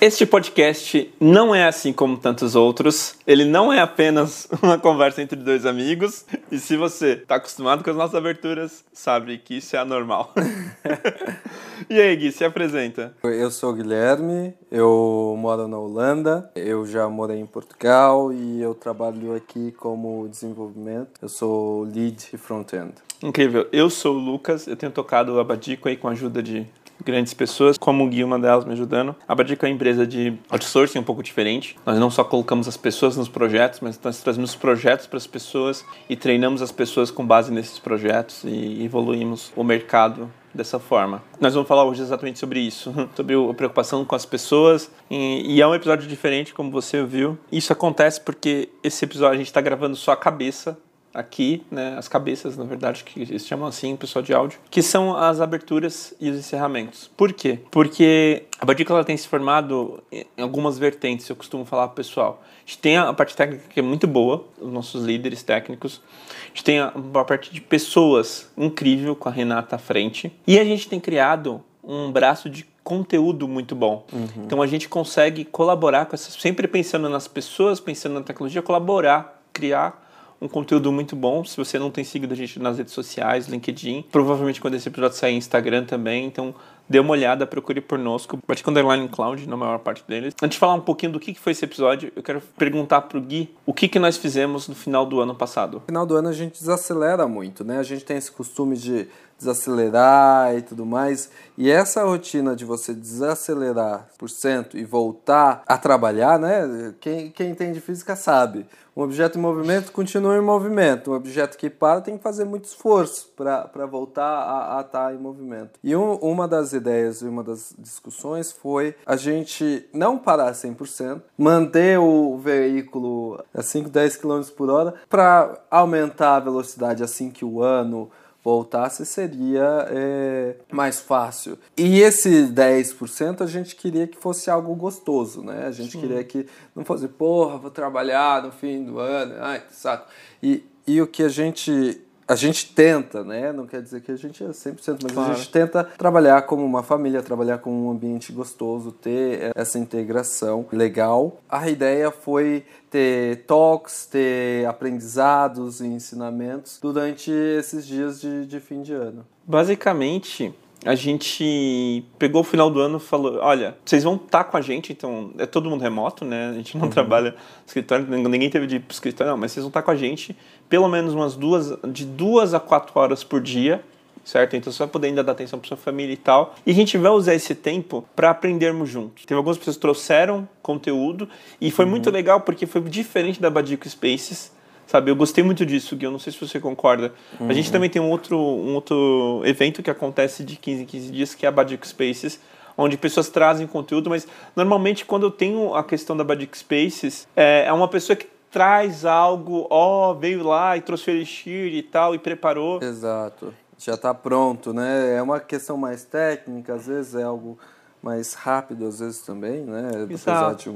Este podcast não é assim como tantos outros. Ele não é apenas uma conversa entre dois amigos. E se você está acostumado com as nossas aberturas, sabe que isso é anormal. e aí, Gui, se apresenta. Eu sou o Guilherme, eu moro na Holanda, eu já morei em Portugal e eu trabalho aqui como desenvolvimento. Eu sou lead e front-end. Incrível. Eu sou o Lucas, eu tenho tocado o Abadico aí com a ajuda de grandes pessoas, como o Gui, uma delas me ajudando. A Badica é uma empresa de outsourcing um pouco diferente. Nós não só colocamos as pessoas nos projetos, mas nós trazemos os projetos para as pessoas e treinamos as pessoas com base nesses projetos e evoluímos o mercado dessa forma. Nós vamos falar hoje exatamente sobre isso, sobre a preocupação com as pessoas e, é um episódio diferente, como você viu. Isso acontece porque esse episódio a gente está gravando só a cabeça aqui, né, as cabeças, na verdade, que eles chamam assim, pessoal de áudio, que são as aberturas e os encerramentos. Por quê? Porque a Badícula tem se formado em algumas vertentes, eu costumo falar pro pessoal. A gente tem a parte técnica que é muito boa, os nossos líderes técnicos. A gente tem a, a parte de pessoas incrível com a Renata à frente. E a gente tem criado um braço de conteúdo muito bom. Uhum. Então a gente consegue colaborar com essas, sempre pensando nas pessoas, pensando na tecnologia, colaborar, criar um conteúdo muito bom. Se você não tem seguido a gente nas redes sociais, LinkedIn, provavelmente quando esse episódio sair, Instagram também. Então, dê uma olhada, procure por nosco. Bate Underline Cloud, na maior parte deles. Antes de falar um pouquinho do que foi esse episódio, eu quero perguntar pro Gui o que, que nós fizemos no final do ano passado. No final do ano a gente desacelera muito, né? A gente tem esse costume de desacelerar e tudo mais. E essa rotina de você desacelerar por cento e voltar a trabalhar, né? Quem, quem entende física sabe. Um objeto em movimento continua em movimento. Um objeto que para tem que fazer muito esforço para voltar a estar tá em movimento. E um, uma das ideias e uma das discussões foi a gente não parar 100%, manter o veículo a 5, 10 km por hora para aumentar a velocidade assim que o ano voltasse seria é, mais fácil. E esse 10% a gente queria que fosse algo gostoso, né? A gente Sim. queria que não fosse, porra, vou trabalhar no fim do ano, ai, que saco. E, e o que a gente a gente tenta, né? Não quer dizer que a gente é 100%, mas claro. a gente tenta trabalhar como uma família, trabalhar com um ambiente gostoso, ter essa integração legal. A ideia foi ter talks, ter aprendizados e ensinamentos durante esses dias de, de fim de ano. Basicamente, a gente pegou o final do ano e falou: olha, vocês vão estar tá com a gente, então é todo mundo remoto, né? A gente não uhum. trabalha no escritório, ninguém teve de ir pro escritório, não, mas vocês vão estar tá com a gente pelo menos umas duas, de duas a quatro horas por dia, certo? Então você vai poder ainda dar atenção para sua família e tal. E a gente vai usar esse tempo para aprendermos juntos. Teve algumas pessoas que trouxeram conteúdo e foi uhum. muito legal porque foi diferente da Badico Spaces. Sabe, eu gostei muito disso, Gui. Eu não sei se você concorda. Uhum. A gente uhum. também tem um outro, um outro evento que acontece de 15 em 15 dias, que é a Badico Spaces, onde pessoas trazem conteúdo, mas normalmente quando eu tenho a questão da Badic Spaces, é, é uma pessoa que traz algo, ó, oh, veio lá e trouxe o Elixir e tal, e preparou. Exato. Já está pronto, né? É uma questão mais técnica, às vezes é algo mais rápido, às vezes também, né? Exato. Apesar de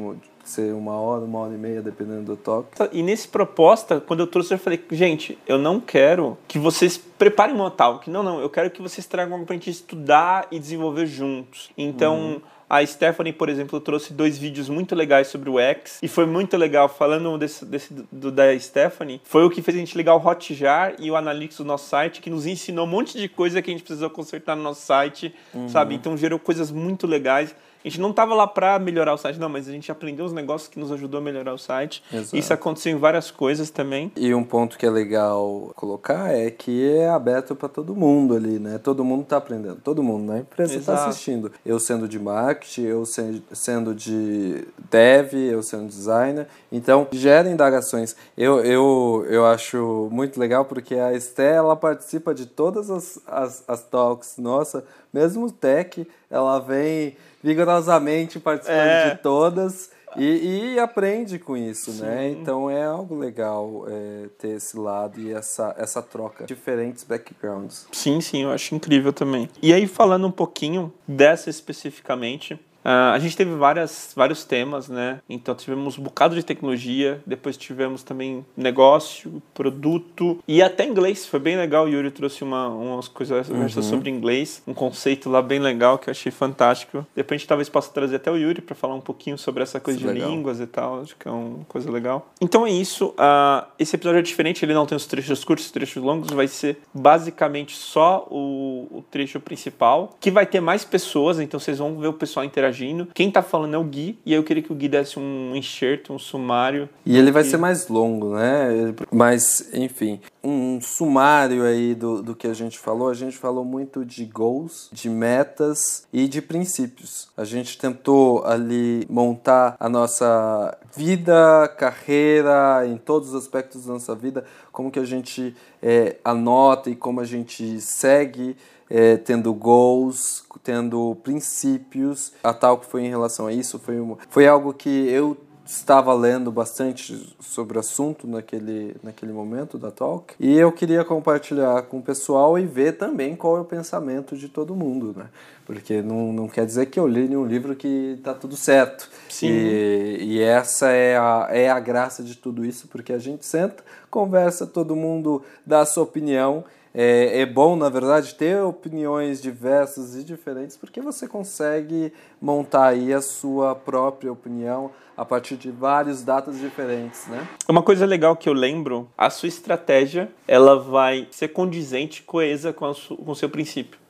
ser uma hora, uma hora e meia, dependendo do toque. E nesse proposta, quando eu trouxe, eu falei, gente, eu não quero que vocês preparem uma talk. Não, não, eu quero que vocês tragam algo pra gente estudar e desenvolver juntos. Então. Uhum a Stephanie, por exemplo, trouxe dois vídeos muito legais sobre o X e foi muito legal. Falando desse, desse do, da Stephanie, foi o que fez a gente ligar o Hotjar e o Analytics do nosso site, que nos ensinou um monte de coisa que a gente precisou consertar no nosso site, uhum. sabe? Então gerou coisas muito legais. A gente não estava lá para melhorar o site, não, mas a gente aprendeu os negócios que nos ajudou a melhorar o site. Exato. Isso aconteceu em várias coisas também. E um ponto que é legal colocar é que é aberto para todo mundo ali, né? Todo mundo está aprendendo, todo mundo, né? A empresa está assistindo. Eu sendo de marketing, eu sendo de dev, eu sendo designer. Então, gera indagações. Eu, eu, eu acho muito legal porque a Esté, ela participa de todas as, as, as talks. Nossa, mesmo tech, ela vem vigorosamente participando é. de todas e, e, aprende com isso, né? Sim. né? Então é algo legal é, ter esse lado e essa, essa troca. Diferentes backgrounds. Sim, sim, eu acho incrível também. E aí, falando um pouquinho dessa especificamente, Uh, a gente teve várias, vários temas, né? Então tivemos um bocado de tecnologia, depois tivemos também negócio, produto e até inglês. Foi bem legal. O Yuri trouxe uma, umas coisas uhum. sobre inglês, um conceito lá bem legal que eu achei fantástico. Depois a gente talvez possa trazer até o Yuri para falar um pouquinho sobre essa coisa isso de legal. línguas e tal. Acho que é uma coisa legal. Então é isso. Uh, esse episódio é diferente, ele não tem os trechos curtos, os trechos longos, vai ser basicamente só o, o trecho principal, que vai ter mais pessoas, então vocês vão ver o pessoal interagindo. Quem tá falando é o Gui, e eu queria que o Gui desse um enxerto, um sumário. E ele vai ser mais longo, né? Mas, enfim, um sumário aí do, do que a gente falou. A gente falou muito de goals, de metas e de princípios. A gente tentou ali montar a nossa vida, carreira, em todos os aspectos da nossa vida, como que a gente é, anota e como a gente segue é, tendo goals, tendo princípios. A tal que foi em relação a isso foi, uma, foi algo que eu estava lendo bastante sobre o assunto naquele, naquele momento da talk e eu queria compartilhar com o pessoal e ver também qual é o pensamento de todo mundo, né? Porque não, não quer dizer que eu li um livro que está tudo certo. Sim. E, e essa é a, é a graça de tudo isso, porque a gente senta, conversa, todo mundo dá a sua opinião é, é, bom, na verdade, ter opiniões diversas e diferentes, porque você consegue montar aí a sua própria opinião a partir de vários datas diferentes, né? Uma coisa legal que eu lembro, a sua estratégia, ela vai ser condizente, coesa com, com o seu princípio.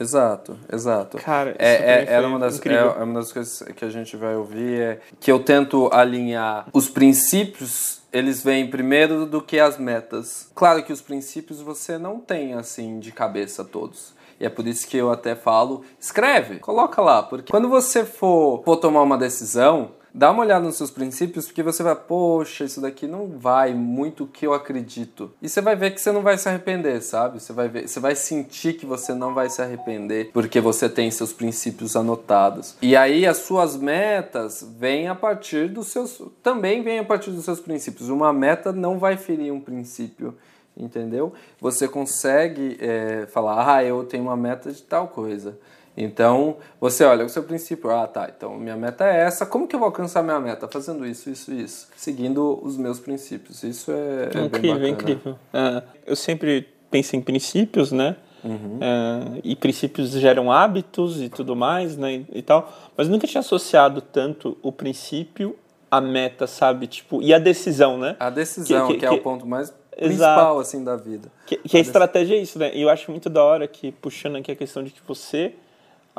Exato, exato. Cara, é, é, é, uma das, é, é uma das coisas que a gente vai ouvir é que eu tento alinhar os princípios eles vêm primeiro do que as metas. Claro que os princípios você não tem assim de cabeça todos. E é por isso que eu até falo, escreve, coloca lá, porque quando você for, for tomar uma decisão, dá uma olhada nos seus princípios, porque você vai, poxa, isso daqui não vai muito o que eu acredito. E você vai ver que você não vai se arrepender, sabe? Você vai ver, você vai sentir que você não vai se arrepender, porque você tem seus princípios anotados. E aí as suas metas vêm a partir dos seus, também vêm a partir dos seus princípios. Uma meta não vai ferir um princípio entendeu? Você consegue é, falar, ah, eu tenho uma meta de tal coisa. Então, você olha o seu princípio, ah, tá, então minha meta é essa, como que eu vou alcançar minha meta? Fazendo isso, isso, isso, seguindo os meus princípios. Isso é, é incrível, incrível. É, eu sempre penso em princípios, né? Uhum. É, e princípios geram hábitos e tudo mais, né? E tal, mas nunca tinha associado tanto o princípio à meta, sabe? Tipo, e a decisão, né? A decisão, que, que, que é que, o ponto mais principal assim da vida. Que, que a, a estratégia é isso, né? E eu acho muito da hora que puxando aqui a questão de que você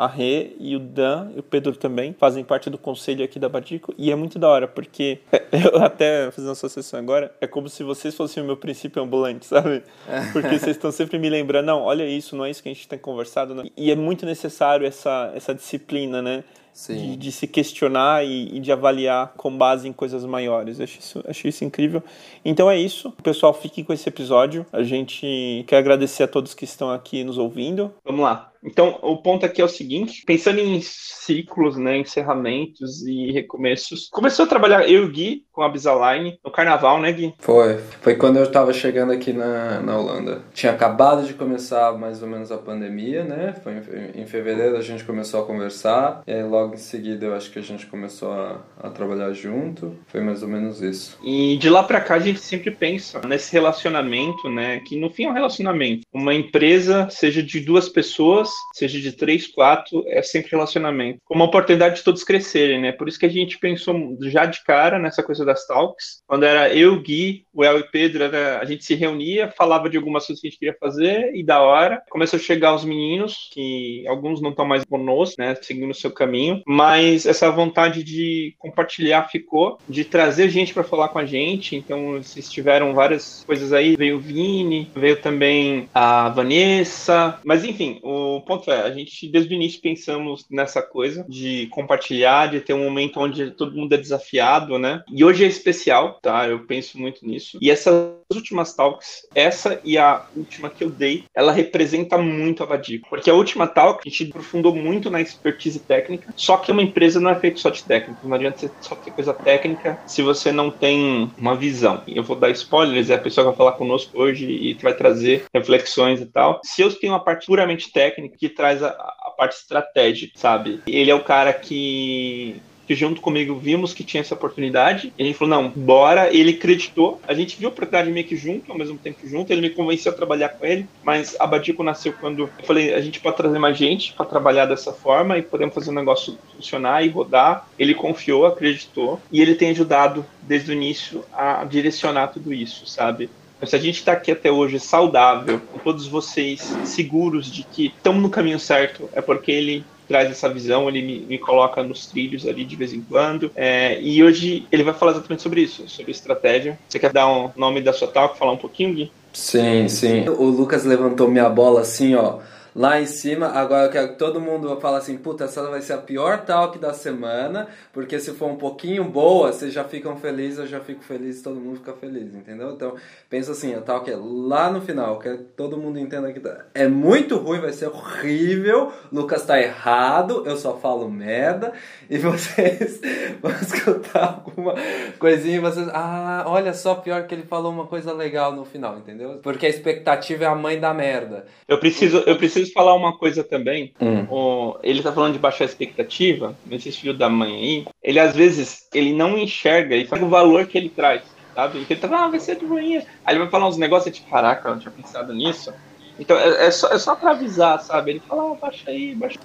a Rê e o Dan e o Pedro também fazem parte do conselho aqui da Badico e é muito da hora, porque eu até fazendo uma associação agora, é como se vocês fossem o meu princípio ambulante, sabe? Porque vocês estão sempre me lembrando, não, olha isso, não é isso que a gente tem conversado. Não. E é muito necessário essa, essa disciplina, né? De, de, se questionar e, e, de avaliar com base em coisas maiores. Eu acho isso, acho isso incrível. Então é isso. Pessoal, fiquem com esse episódio. A gente quer agradecer a todos que estão aqui nos ouvindo. Vamos lá. Então, o ponto aqui é o seguinte: pensando em ciclos, né, encerramentos e recomeços, começou a trabalhar eu e o Gui com a Bisaline no carnaval, né, Gui? Foi. Foi quando eu estava chegando aqui na, na Holanda. Tinha acabado de começar mais ou menos a pandemia, né? Foi em, em fevereiro a gente começou a conversar, e aí logo em seguida eu acho que a gente começou a, a trabalhar junto. Foi mais ou menos isso. E de lá para cá a gente sempre pensa nesse relacionamento, né? Que no fim é um relacionamento. Uma empresa, seja de duas pessoas, seja de três, quatro, é sempre relacionamento. Como uma oportunidade de todos crescerem, né? Por isso que a gente pensou já de cara nessa coisa das talks. Quando era eu, Gui, o El e Pedro, era, a gente se reunia, falava de algumas coisas que a gente queria fazer e da hora. Começou a chegar os meninos, que alguns não estão mais conosco, né? Seguindo o seu caminho. Mas essa vontade de compartilhar ficou, de trazer gente para falar com a gente. Então, vocês tiveram várias coisas aí. Veio o Vini, veio também a Vanessa. Mas enfim, o o ponto é, a gente desde o início pensamos nessa coisa de compartilhar, de ter um momento onde todo mundo é desafiado, né? E hoje é especial, tá? Eu penso muito nisso. E essas últimas talks, essa e a última que eu dei, ela representa muito a Vadico. Porque a última talk, a gente aprofundou muito na expertise técnica, só que uma empresa não é feita só de técnica. Não adianta você só ter coisa técnica se você não tem uma visão. Eu vou dar spoilers, é a pessoa que vai falar conosco hoje e vai trazer reflexões e tal. Se eu tenho uma parte puramente técnica, que traz a, a parte estratégica, sabe? Ele é o cara que que junto comigo vimos que tinha essa oportunidade. E a gente falou, não, bora. Ele acreditou. A gente viu a oportunidade meio que junto, ao mesmo tempo junto. Ele me convenceu a trabalhar com ele. Mas a Badico nasceu quando eu falei, a gente pode trazer mais gente para trabalhar dessa forma e podemos fazer o negócio funcionar e rodar. Ele confiou, acreditou. E ele tem ajudado desde o início a direcionar tudo isso, sabe? Se a gente está aqui até hoje saudável, com todos vocês seguros de que estamos no caminho certo, é porque ele traz essa visão, ele me, me coloca nos trilhos ali de vez em quando. É, e hoje ele vai falar exatamente sobre isso, sobre estratégia. Você quer dar o um nome da sua talk, falar um pouquinho, Gui? Sim, sim. O Lucas levantou minha bola assim, ó lá em cima. Agora eu quero que todo mundo fale assim: puta, essa vai ser a pior talk da semana, porque se for um pouquinho boa, vocês já ficam felizes, eu já fico feliz, todo mundo fica feliz, entendeu? Então, pensa assim: a talk é lá no final, quero que todo mundo entenda que tá, é muito ruim, vai ser horrível. Lucas tá errado, eu só falo merda, e vocês vão escutar alguma coisinha e vocês, ah, olha só, pior que ele falou uma coisa legal no final, entendeu? Porque a expectativa é a mãe da merda. Eu preciso, eu preciso preciso falar uma coisa também. Hum. O, ele tá falando de baixar expectativa, nesse filho da mãe aí. Ele às vezes ele não enxerga e faz o valor que ele traz, sabe? Então ele tá, ah, vai ser de boinha. Aí ele vai falar uns negócios, tipo, caraca, eu não tinha pensado nisso. Então é, é, só, é só pra avisar, sabe? Ele fala, ah, baixa aí, baixa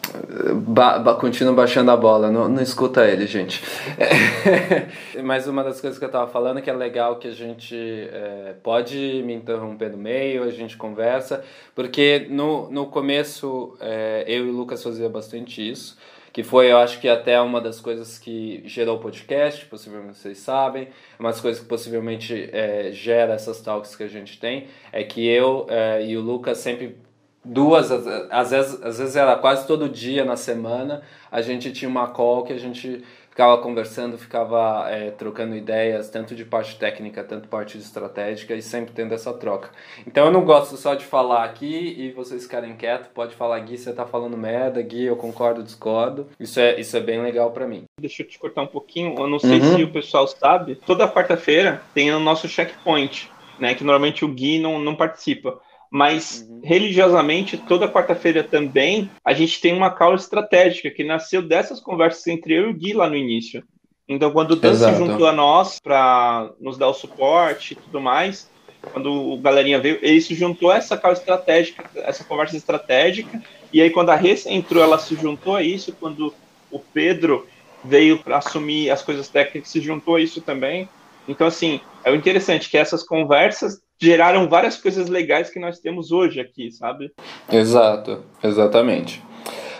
ba, ba, Continua baixando a bola, não, não escuta ele, gente. É, mas uma das coisas que eu tava falando é que é legal que a gente é, pode me interromper no meio, a gente conversa, porque no, no começo é, eu e o Lucas fazia bastante isso que foi, eu acho que até uma das coisas que gerou o podcast, possivelmente vocês sabem, uma das coisas que possivelmente é, gera essas talks que a gente tem, é que eu é, e o Lucas sempre duas, às vezes, às vezes era quase todo dia na semana, a gente tinha uma call que a gente ficava conversando, ficava é, trocando ideias, tanto de parte técnica, tanto parte estratégica, e sempre tendo essa troca. Então eu não gosto só de falar aqui e vocês ficarem quietos, pode falar, Gui, você tá falando merda, Gui, eu concordo, discordo. Isso é, isso é bem legal para mim. Deixa eu te cortar um pouquinho, eu não sei uhum. se o pessoal sabe, toda quarta-feira tem o nosso checkpoint, né, que normalmente o Gui não, não participa mas uhum. religiosamente, toda quarta-feira também, a gente tem uma causa estratégica que nasceu dessas conversas entre eu e o Gui lá no início. Então, quando o Dan se juntou a nós para nos dar o suporte e tudo mais, quando o galerinha veio, ele se juntou a essa causa estratégica, essa conversa estratégica, e aí quando a Rê entrou, ela se juntou a isso, quando o Pedro veio para assumir as coisas técnicas, se juntou a isso também. Então, assim, é o interessante que essas conversas geraram várias coisas legais que nós temos hoje aqui, sabe? Exato, exatamente.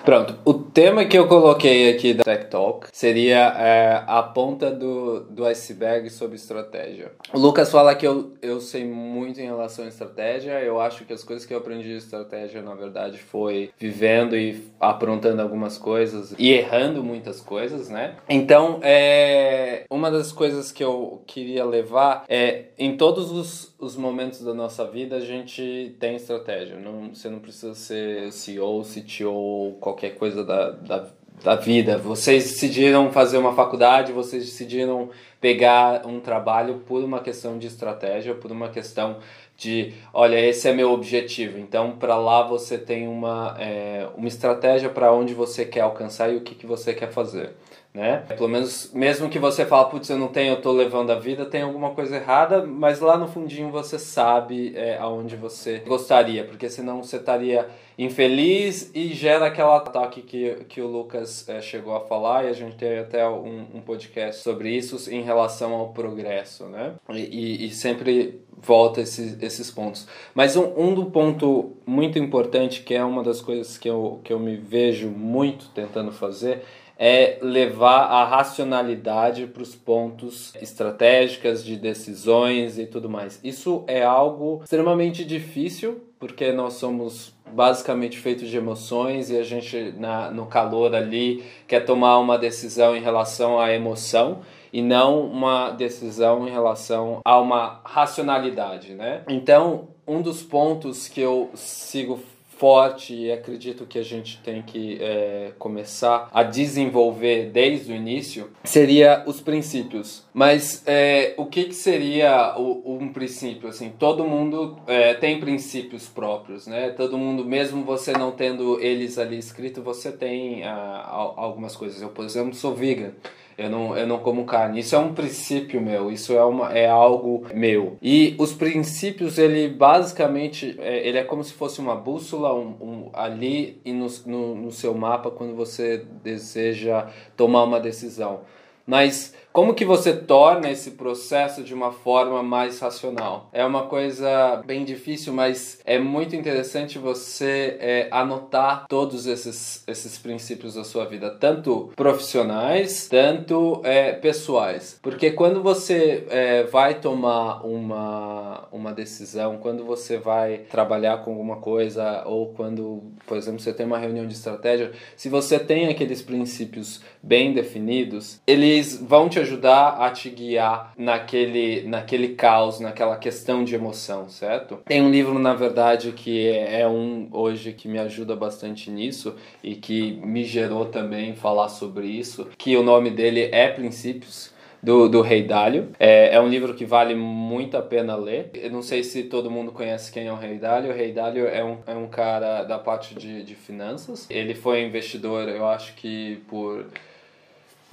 Pronto, o tema que eu coloquei aqui da Tech Talk seria é, a ponta do, do iceberg sobre estratégia. O Lucas fala que eu, eu sei muito em relação à estratégia, eu acho que as coisas que eu aprendi de estratégia, na verdade, foi vivendo e aprontando algumas coisas e errando muitas coisas, né? Então, é, uma das coisas que eu queria levar é, em todos os, os momentos da nossa vida, a gente tem estratégia. Não, você não precisa ser CEO, CTO, qualquer qualquer coisa da, da, da vida. Vocês decidiram fazer uma faculdade, vocês decidiram pegar um trabalho por uma questão de estratégia, por uma questão de, olha, esse é meu objetivo. Então, para lá você tem uma, é, uma estratégia para onde você quer alcançar e o que, que você quer fazer né? Pelo menos, mesmo que você fale, putz, eu não tenho, eu tô levando a vida, tem alguma coisa errada, mas lá no fundinho você sabe é, aonde você gostaria, porque senão você estaria infeliz e gera aquele ataque que, que o Lucas é, chegou a falar, e a gente tem até um, um podcast sobre isso em relação ao progresso, né? E, e, e sempre volta esses, esses pontos. Mas um, um do ponto muito importante, que é uma das coisas que eu, que eu me vejo muito tentando fazer, é levar a racionalidade para os pontos estratégicos de decisões e tudo mais. Isso é algo extremamente difícil, porque nós somos basicamente feitos de emoções e a gente na, no calor ali quer tomar uma decisão em relação à emoção e não uma decisão em relação a uma racionalidade, né? Então, um dos pontos que eu sigo forte e acredito que a gente tem que é, começar a desenvolver desde o início seria os princípios. Mas é, o que, que seria o, um princípio? Assim, todo mundo é, tem princípios próprios, né? Todo mundo, mesmo você não tendo eles ali escrito, você tem ah, algumas coisas. Eu, por exemplo, sou vegan. Eu não, eu não como carne. Isso é um princípio meu, isso é, uma, é algo meu. E os princípios, ele basicamente, é, ele é como se fosse uma bússola um, um ali e no, no, no seu mapa quando você deseja tomar uma decisão. Mas como que você torna esse processo de uma forma mais racional? É uma coisa bem difícil, mas é muito interessante você é, anotar todos esses, esses princípios da sua vida, tanto profissionais, tanto é, pessoais. Porque quando você é, vai tomar uma, uma decisão, quando você vai trabalhar com alguma coisa, ou quando, por exemplo, você tem uma reunião de estratégia, se você tem aqueles princípios bem definidos, eles vão te ajudar a te guiar naquele, naquele caos, naquela questão de emoção, certo? Tem um livro, na verdade, que é, é um hoje que me ajuda bastante nisso e que me gerou também falar sobre isso, que o nome dele é Princípios do, do Rei Dalio. É, é um livro que vale muito a pena ler. Eu não sei se todo mundo conhece quem é o Rei Dalio. O Rei Dalio é um, é um cara da parte de, de finanças. Ele foi investidor, eu acho que por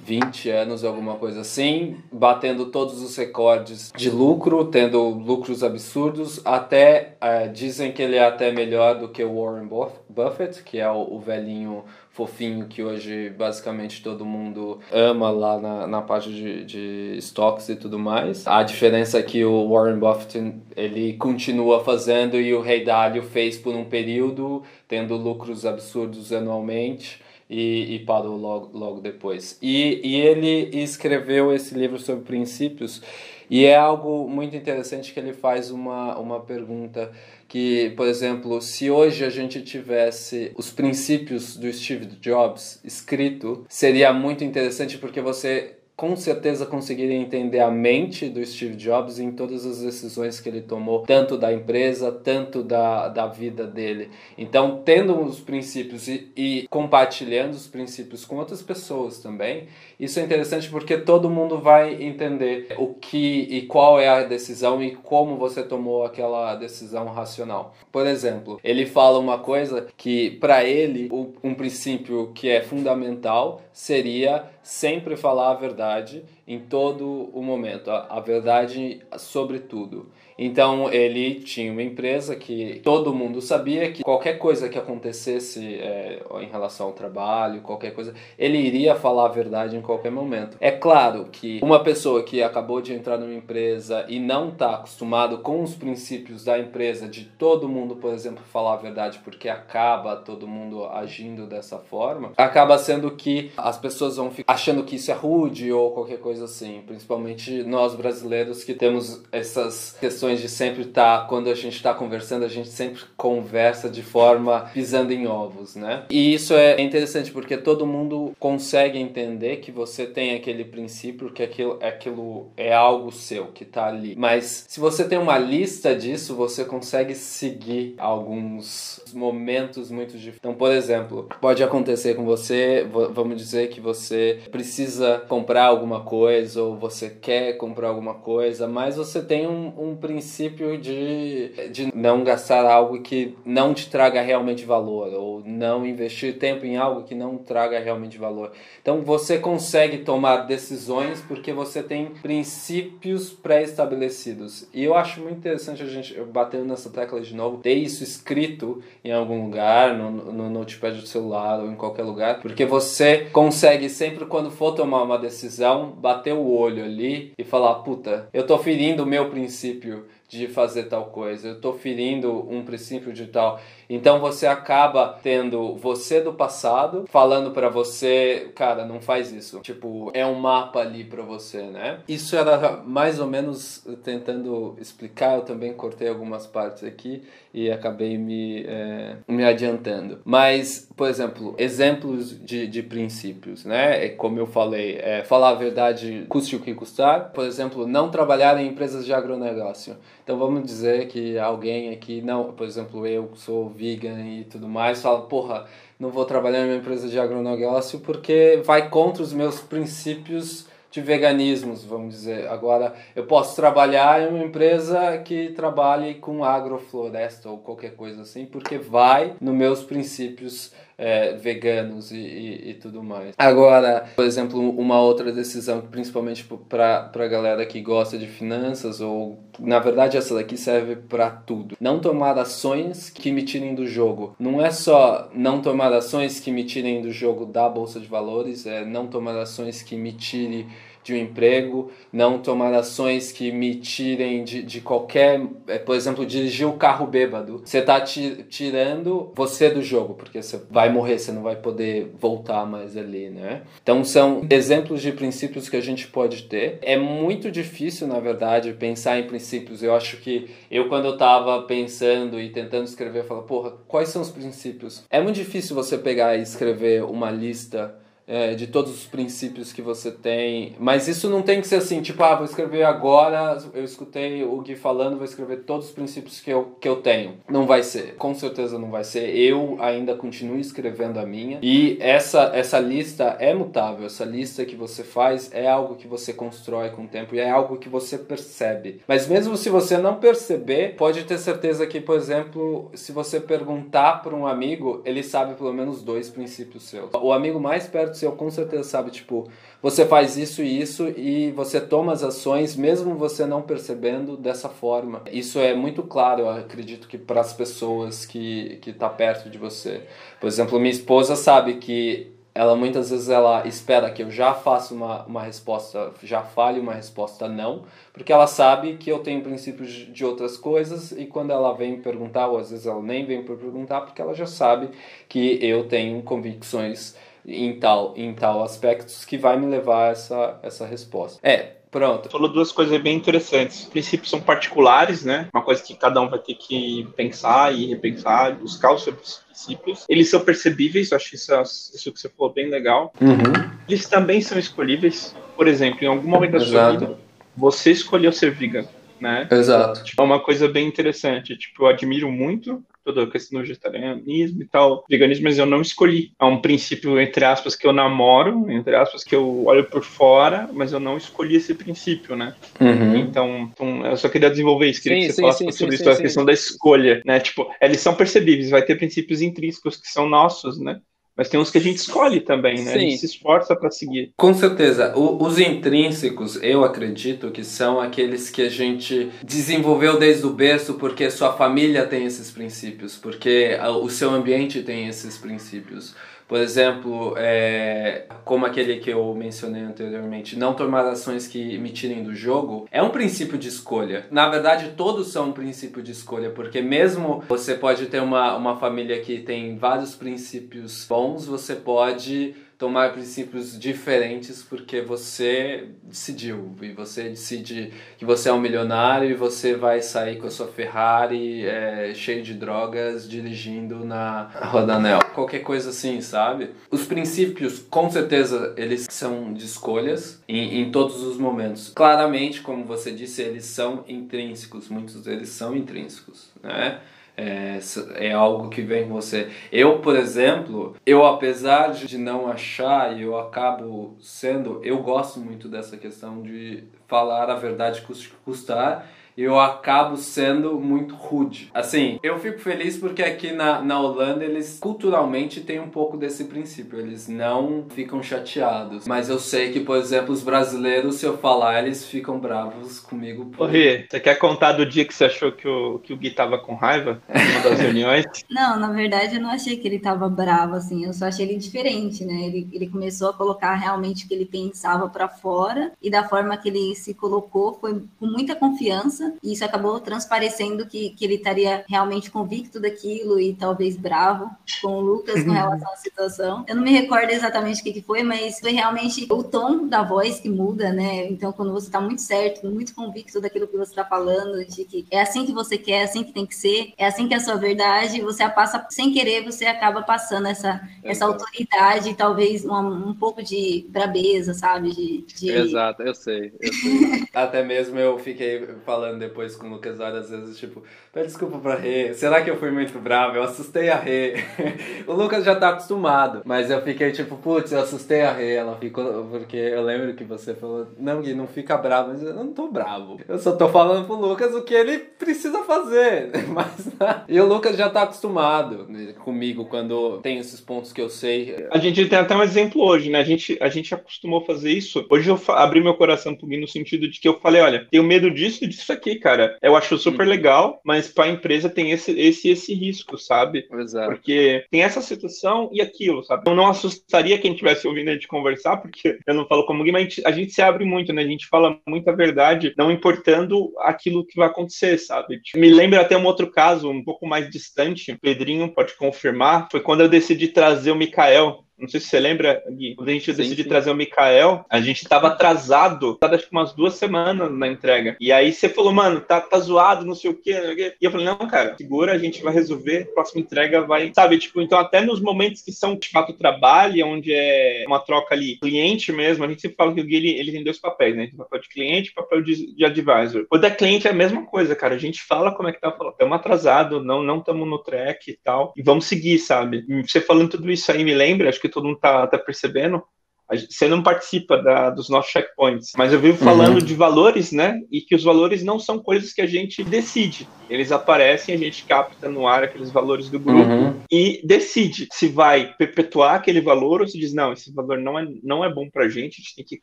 20 anos, alguma coisa assim, batendo todos os recordes de lucro, tendo lucros absurdos, até uh, dizem que ele é até melhor do que o Warren Buffett, que é o, o velhinho fofinho que hoje basicamente todo mundo ama lá na, na parte de, de stocks e tudo mais. A diferença é que o Warren Buffett ele continua fazendo e o Rei Dalio fez por um período, tendo lucros absurdos anualmente e, e parou logo, logo depois. E, e ele escreveu esse livro sobre princípios e é algo muito interessante que ele faz uma, uma pergunta que, por exemplo, se hoje a gente tivesse os princípios do Steve Jobs escrito, seria muito interessante porque você com certeza conseguiria entender a mente do Steve Jobs em todas as decisões que ele tomou, tanto da empresa, tanto da, da vida dele. Então, tendo os princípios e, e compartilhando os princípios com outras pessoas também, isso é interessante porque todo mundo vai entender o que e qual é a decisão e como você tomou aquela decisão racional. Por exemplo, ele fala uma coisa que para ele um princípio que é fundamental seria sempre falar a verdade em todo o momento, a, a verdade sobre tudo. Então ele tinha uma empresa que todo mundo sabia que qualquer coisa que acontecesse é, em relação ao trabalho, qualquer coisa, ele iria falar a verdade em qualquer momento. É claro que uma pessoa que acabou de entrar numa empresa e não está acostumado com os princípios da empresa, de todo mundo, por exemplo, falar a verdade porque acaba todo mundo agindo dessa forma, acaba sendo que as pessoas vão ficar achando que isso é rude ou qualquer coisa assim. Principalmente nós brasileiros que temos essas questões questões de sempre estar, tá, quando a gente está conversando, a gente sempre conversa de forma pisando em ovos, né? E isso é interessante porque todo mundo consegue entender que você tem aquele princípio, que aquilo, aquilo é algo seu, que está ali. Mas se você tem uma lista disso, você consegue seguir alguns momentos muito difíceis. Então, por exemplo, pode acontecer com você, vamos dizer que você precisa comprar alguma coisa ou você quer comprar alguma coisa, mas você tem um, um princípio princípio de, de não gastar algo que não te traga realmente valor, ou não investir tempo em algo que não traga realmente valor. Então você consegue tomar decisões porque você tem princípios pré-estabelecidos. E eu acho muito interessante a gente batendo nessa tecla de novo, ter isso escrito em algum lugar, no, no notepad do celular ou em qualquer lugar, porque você consegue sempre quando for tomar uma decisão, bater o olho ali e falar, puta, eu tô ferindo o meu princípio de fazer tal coisa, eu estou ferindo um princípio de tal. Então você acaba tendo você do passado falando para você, cara, não faz isso. Tipo, é um mapa ali para você, né? Isso era mais ou menos tentando explicar, eu também cortei algumas partes aqui e acabei me, é, me adiantando. Mas, por exemplo, exemplos de, de princípios, né? É como eu falei, é, falar a verdade custe o que custar. Por exemplo, não trabalhar em empresas de agronegócio. Então vamos dizer que alguém aqui, não, por exemplo, eu sou vegan e tudo mais, fala, porra, não vou trabalhar em uma empresa de agronegócio porque vai contra os meus princípios de veganismos, vamos dizer. Agora, eu posso trabalhar em uma empresa que trabalhe com agrofloresta ou qualquer coisa assim, porque vai nos meus princípios é, veganos e, e, e, tudo mais. Agora, por exemplo, uma outra decisão, principalmente para a galera que gosta de finanças, ou na verdade essa daqui serve para tudo. Não tomar ações que me tirem do jogo. Não é só não tomar ações que me tirem do jogo da Bolsa de Valores, é não tomar ações que me tirem de um emprego, não tomar ações que me tirem de, de qualquer. É, por exemplo, dirigir o carro bêbado. Você está tirando você do jogo, porque você vai morrer, você não vai poder voltar mais ali, né? Então são exemplos de princípios que a gente pode ter. É muito difícil, na verdade, pensar em princípios. Eu acho que eu, quando eu estava pensando e tentando escrever, eu falo, porra, quais são os princípios? É muito difícil você pegar e escrever uma lista é, de todos os princípios que você tem. Mas isso não tem que ser assim, tipo, ah, vou escrever agora, eu escutei o Gui falando, vou escrever todos os princípios que eu, que eu tenho. Não vai ser, com certeza não vai ser. Eu ainda continuo escrevendo a minha. E essa, essa lista é mutável, essa lista que você faz é algo que você constrói com o tempo e é algo que você percebe. Mas mesmo se você não perceber, pode ter certeza que, por exemplo, se você perguntar para um amigo, ele sabe pelo menos dois princípios seus. O amigo mais perto seu com certeza sabe, tipo, você faz isso e isso e você toma as ações mesmo você não percebendo dessa forma. Isso é muito claro, eu acredito que para as pessoas que que tá perto de você. Por exemplo, minha esposa sabe que ela muitas vezes ela espera que eu já faça uma, uma resposta, já fale uma resposta não, porque ela sabe que eu tenho princípios de outras coisas e quando ela vem perguntar, ou às vezes ela nem vem para perguntar, porque ela já sabe que eu tenho convicções em tal, em tal aspectos que vai me levar a essa, essa resposta. É, Pronto. Falou duas coisas bem interessantes. Os princípios são particulares, né? Uma coisa que cada um vai ter que pensar e repensar, buscar os seus princípios. Eles são percebíveis, eu acho isso, isso que você falou bem legal. Uhum. Eles também são escolhíveis. Por exemplo, em algum momento da sua vida, você escolheu ser vegan, né? Exato. Tipo, é uma coisa bem interessante. Tipo, eu admiro muito toda a questão do vegetarianismo e tal, veganismo, mas eu não escolhi. É um princípio, entre aspas, que eu namoro, entre aspas, que eu olho por fora, mas eu não escolhi esse princípio, né? Uhum. Então, então, eu só queria desenvolver isso, queria sim, que você sim, falasse sim, sobre isso, a questão da escolha, né? Tipo, eles são percebíveis, vai ter princípios intrínsecos que são nossos, né? Mas tem uns que a gente escolhe também, né? Sim. A gente se esforça para seguir. Com certeza. O, os intrínsecos, eu acredito que são aqueles que a gente desenvolveu desde o berço porque sua família tem esses princípios, porque o seu ambiente tem esses princípios. Por exemplo, é, como aquele que eu mencionei anteriormente, não tomar ações que me tirem do jogo, é um princípio de escolha. Na verdade, todos são um princípio de escolha, porque mesmo você pode ter uma, uma família que tem vários princípios bons, você pode tomar princípios diferentes porque você decidiu e você decide que você é um milionário e você vai sair com a sua Ferrari é, cheio de drogas dirigindo na Rodanel. Qualquer coisa assim sabe? Os princípios com certeza eles são de escolhas em, em todos os momentos. Claramente como você disse eles são intrínsecos muitos deles são intrínsecos né é, é algo que vem você. Eu, por exemplo, eu apesar de não achar e eu acabo sendo, eu gosto muito dessa questão de falar a verdade custar eu acabo sendo muito rude. Assim, eu fico feliz porque aqui na, na Holanda eles culturalmente têm um pouco desse princípio, eles não ficam chateados. Mas eu sei que, por exemplo, os brasileiros, se eu falar, eles ficam bravos comigo. Por... Ô, Rê, você quer contar do dia que você achou que o, que o Gui tava com raiva? Numa das reuniões? não, na verdade eu não achei que ele tava bravo, assim, eu só achei ele diferente, né? Ele, ele começou a colocar realmente o que ele pensava para fora e da forma que ele se colocou foi com muita confiança e isso acabou transparecendo que, que ele estaria realmente convicto daquilo e talvez bravo com o Lucas com relação à situação. Eu não me recordo exatamente o que, que foi, mas foi realmente o tom da voz que muda, né? Então, quando você está muito certo, muito convicto daquilo que você está falando, de que é assim que você quer, é assim que tem que ser, é assim que é a sua verdade, você passa sem querer, você acaba passando essa, essa autoridade e talvez um, um pouco de brabeza, sabe? De, de... Exato, eu sei. Eu sei. Até mesmo eu fiquei falando depois com o Lucas várias vezes, tipo, pede desculpa pra Rê, será que eu fui muito bravo? Eu assustei a Rê. o Lucas já tá acostumado, mas eu fiquei tipo, putz, eu assustei a Rê. Ela ficou, porque eu lembro que você falou, não, Gui, não fica bravo, mas eu não tô bravo. Eu só tô falando pro Lucas o que ele precisa fazer. Mas, e o Lucas já tá acostumado comigo quando tem esses pontos que eu sei. A gente tem até um exemplo hoje, né? A gente, a gente acostumou fazer isso. Hoje eu abri meu coração pro Gui no sentido de que eu falei, olha, tenho medo disso e disso aqui, cara. Eu acho super hum. legal, mas para a empresa tem esse esse esse risco, sabe? Exato. Porque tem essa situação e aquilo, sabe? Eu não assustaria quem estivesse ouvindo a gente conversar, porque eu não falo como Gui, mas a gente, a gente se abre muito, né? A gente fala muita verdade, não importando aquilo que vai acontecer, sabe? Me lembra até um outro caso, um pouco mais distante, o Pedrinho pode confirmar, foi quando eu decidi trazer o Mikael não sei se você lembra, Gui, quando a gente decidiu trazer o Mikael, a gente estava atrasado, tava acho que umas duas semanas na entrega. E aí você falou, mano, tá, tá zoado, não sei o quê. E eu falei, não, cara, segura, a gente vai resolver, próxima entrega vai. Sabe, tipo, então até nos momentos que são de fato trabalho, onde é uma troca ali, cliente mesmo, a gente sempre fala que o Gui ele, ele tem dois papéis, né? Tem papel de cliente e papel de, de advisor. O da cliente é a mesma coisa, cara. A gente fala como é que tá falando. Estamos atrasados, não estamos no track e tal. E vamos seguir, sabe? Você falando tudo isso aí me lembra, acho que todo mundo está tá percebendo, você não participa da, dos nossos checkpoints, mas eu vivo falando uhum. de valores, né? E que os valores não são coisas que a gente decide. Eles aparecem, a gente capta no ar aqueles valores do grupo uhum. e decide se vai perpetuar aquele valor ou se diz, não, esse valor não é, não é bom pra gente, a gente tem que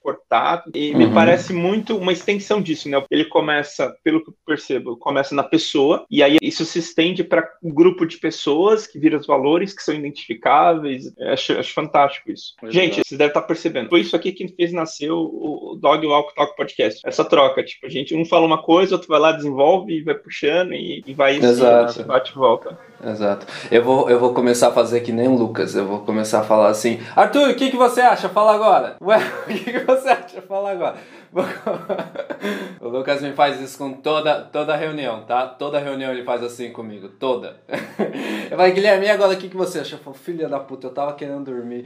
cortar. E uhum. me parece muito uma extensão disso, né? Ele começa, pelo que eu percebo, começa na pessoa e aí isso se estende para um grupo de pessoas que viram os valores que são identificáveis. Acho, acho fantástico isso. Gente, vocês devem estar percebendo. Foi isso aqui que fez nascer o, Dog Walk Talk Podcast. Essa troca, tipo, a gente um fala uma coisa, outro vai lá, desenvolve e vai puxando e, e vai assim, bate e volta. Exato. Eu vou, eu vou começar a fazer que nem o Lucas. Eu vou começar a falar assim: Arthur, o que, que você acha? Fala agora. Ué, o que, que você acha? Fala agora. o Lucas me faz isso com toda, toda reunião, tá? Toda reunião ele faz assim comigo, toda. Eu falei, Guilherme, e agora o que, que você acha? Eu falo, filha da puta, eu tava querendo dormir.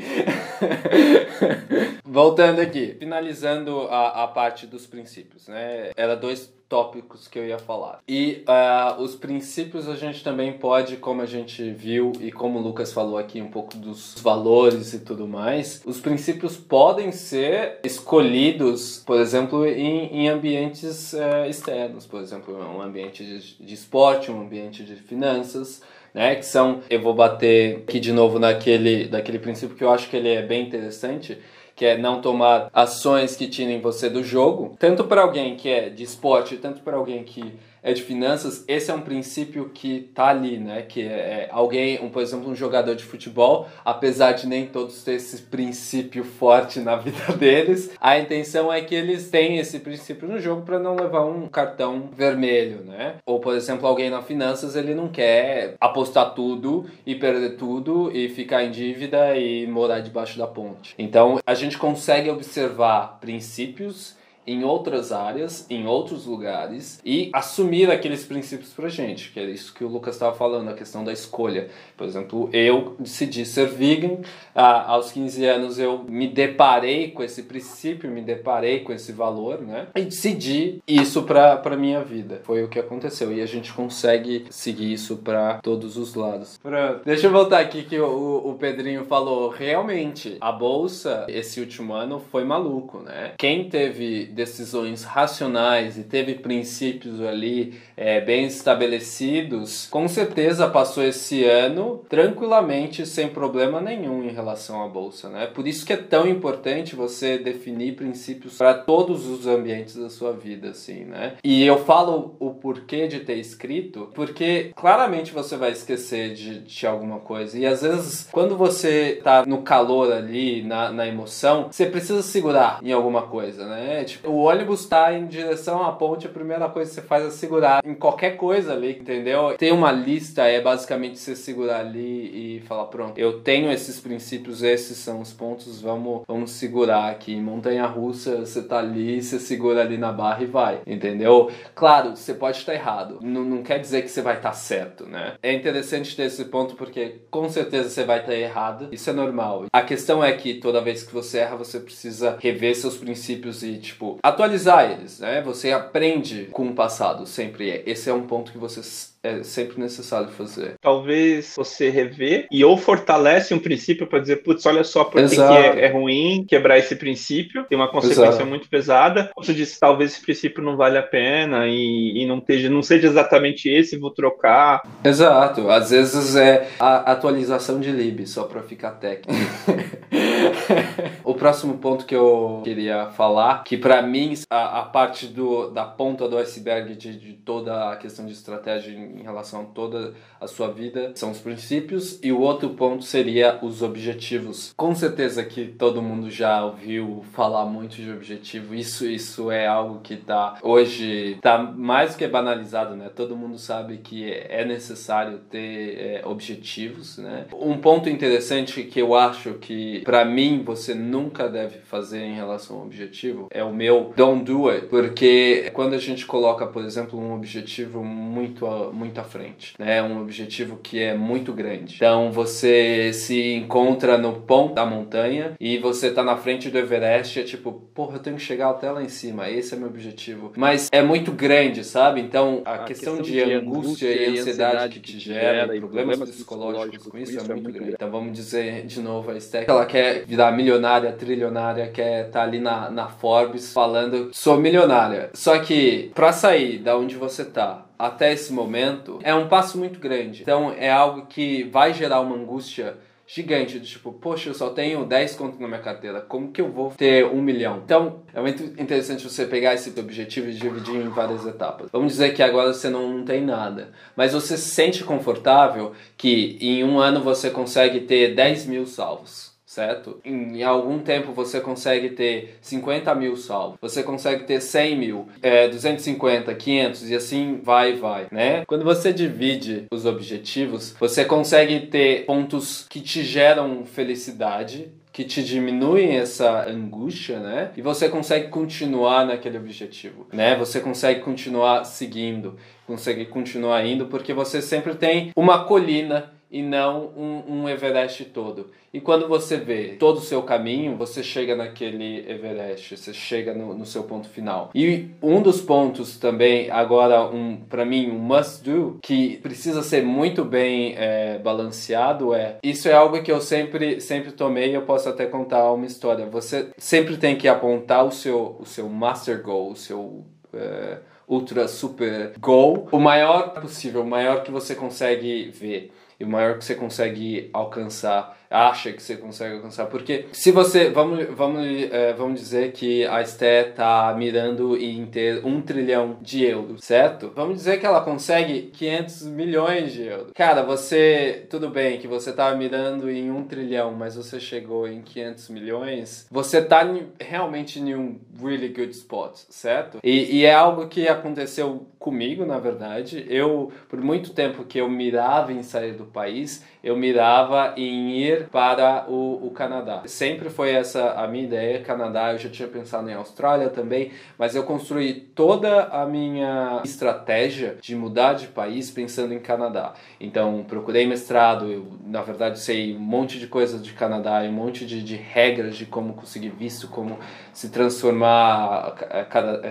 Voltando aqui, finalizando a, a parte dos princípios, né? Era dois tópicos que eu ia falar. E uh, os princípios a gente também pode, como a gente viu e como o Lucas falou aqui um pouco dos valores e tudo mais, os princípios podem ser escolhidos, por exemplo, em, em ambientes uh, externos, por exemplo, um ambiente de, de esporte, um ambiente de finanças, né? Que são, eu vou bater aqui de novo naquele, daquele princípio que eu acho que ele é bem interessante, que é não tomar ações que tirem você do jogo, tanto para alguém que é de esporte, tanto para alguém que é de finanças, esse é um princípio que tá ali, né? Que é, é alguém, um, por exemplo, um jogador de futebol, apesar de nem todos ter esse princípio forte na vida deles, a intenção é que eles tenham esse princípio no jogo para não levar um cartão vermelho, né? Ou, por exemplo, alguém na finanças, ele não quer apostar tudo e perder tudo e ficar em dívida e morar debaixo da ponte. Então, a gente consegue observar princípios em outras áreas, em outros lugares e assumir aqueles princípios pra gente, que é isso que o Lucas estava falando, a questão da escolha. Por exemplo, eu decidi ser vegan, ah, aos 15 anos eu me deparei com esse princípio, me deparei com esse valor, né? E decidi isso pra, pra minha vida. Foi o que aconteceu e a gente consegue seguir isso para todos os lados. Pronto. Deixa eu voltar aqui que o, o Pedrinho falou, realmente, a bolsa esse último ano foi maluco, né? Quem teve decisões racionais e teve princípios ali é, bem estabelecidos, com certeza passou esse ano tranquilamente, sem problema nenhum em relação à bolsa, né? Por isso que é tão importante você definir princípios para todos os ambientes da sua vida, assim, né? E eu falo o porquê de ter escrito, porque claramente você vai esquecer de, de alguma coisa. E às vezes, quando você tá no calor ali, na, na emoção, você precisa segurar em alguma coisa, né? Tipo, o ônibus está em direção à ponte, a primeira coisa que você faz é segurar em qualquer coisa ali, entendeu? Tem uma lista, é basicamente você segurar ali e falar, pronto, eu tenho esses princípios, esses são os pontos, vamos, vamos segurar aqui. Montanha russa, você tá ali, você segura ali na barra e vai, entendeu? Claro, você pode estar errado, não, não quer dizer que você vai estar certo, né? É interessante ter esse ponto porque com certeza você vai estar errado, isso é normal. A questão é que toda vez que você erra, você precisa rever seus princípios e, tipo, atualizar eles, né? Você aprende com o passado, sempre. Esse é um ponto que você é sempre necessário fazer. Talvez você rever e ou fortalece um princípio para dizer, putz, olha só por que é, é, ruim quebrar esse princípio, tem uma consequência Exato. muito pesada. Você disse, talvez esse princípio não vale a pena e, e não, esteja, não seja exatamente esse, vou trocar. Exato, às vezes é a atualização de lib, só para ficar técnico. o próximo ponto que eu queria falar, que para mim a, a, parte do, da ponta do iceberg de, de toda a questão de estratégia em relação a toda a sua vida são os princípios e o outro ponto seria os objetivos. Com certeza que todo mundo já ouviu falar muito de objetivo. Isso isso é algo que tá hoje tá mais que banalizado, né? Todo mundo sabe que é necessário ter é, objetivos, né? Um ponto interessante que eu acho que para mim você nunca deve fazer em relação ao objetivo é o meu don't do it, porque quando a gente coloca, por exemplo, um objetivo muito muito muito à frente, né? Um objetivo que é muito grande. Então você se encontra no ponto da montanha e você tá na frente do Everest, é tipo, porra, eu tenho que chegar até lá em cima, esse é meu objetivo. Mas é muito grande, sabe? Então a, a questão, questão, de, de angústia, e ansiedade que te gera, e problemas, problemas psicológicos com isso é, é muito grande. grande. Então vamos dizer de novo a Stack, ela quer virar milionária, trilionária, quer estar tá ali na, na Forbes falando, sou milionária. Só que para sair da onde você tá até esse momento é um passo muito grande. Então é algo que vai gerar uma angústia gigante, de tipo, poxa, eu só tenho 10 contos na minha carteira, como que eu vou ter um milhão? Então, é muito interessante você pegar esse objetivo e dividir em várias etapas. Vamos dizer que agora você não, não tem nada, mas você se sente confortável que em um ano você consegue ter 10 mil salvos certo? Em, algum tempo você consegue ter 50 mil salvos, você consegue ter 100 mil, é, 250, 500 e assim vai vai, né? Quando você divide os objetivos, você consegue ter pontos que te geram felicidade, que te diminuem essa angústia, né? E você consegue continuar naquele objetivo, né? Você consegue continuar seguindo, consegue continuar indo, porque você sempre tem uma colina e não um, um, Everest todo. E quando você vê todo o seu caminho, você chega naquele Everest, você chega no, no seu ponto final. E um dos pontos também, agora, um, para mim, um must do, que precisa ser muito bem é, balanceado é, isso é algo que eu sempre, sempre tomei eu posso até contar uma história. Você sempre tem que apontar o seu, o seu master goal, o seu... É, ultra super goal, o maior possível, o maior que você consegue ver e o maior que você consegue alcançar acha que você consegue alcançar. Porque se você. Vamos, vamos, é, vamos dizer que a Esté tá mirando em ter um trilhão de euros, certo? Vamos dizer que ela consegue 500 milhões de euros. Cara, você. Tudo bem que você tá mirando em um trilhão, mas você chegou em 500 milhões. Você tá realmente em um really good spot, certo? E, e é algo que aconteceu comigo, na verdade. Eu, por muito tempo que eu mirava em sair do país, eu mirava em ir para o, o Canadá. Sempre foi essa a minha ideia, Canadá, eu já tinha pensado em Austrália também, mas eu construí toda a minha estratégia de mudar de país pensando em Canadá. Então, procurei mestrado, eu na verdade sei um monte de coisas de Canadá, um monte de, de regras de como conseguir visto, como se transformar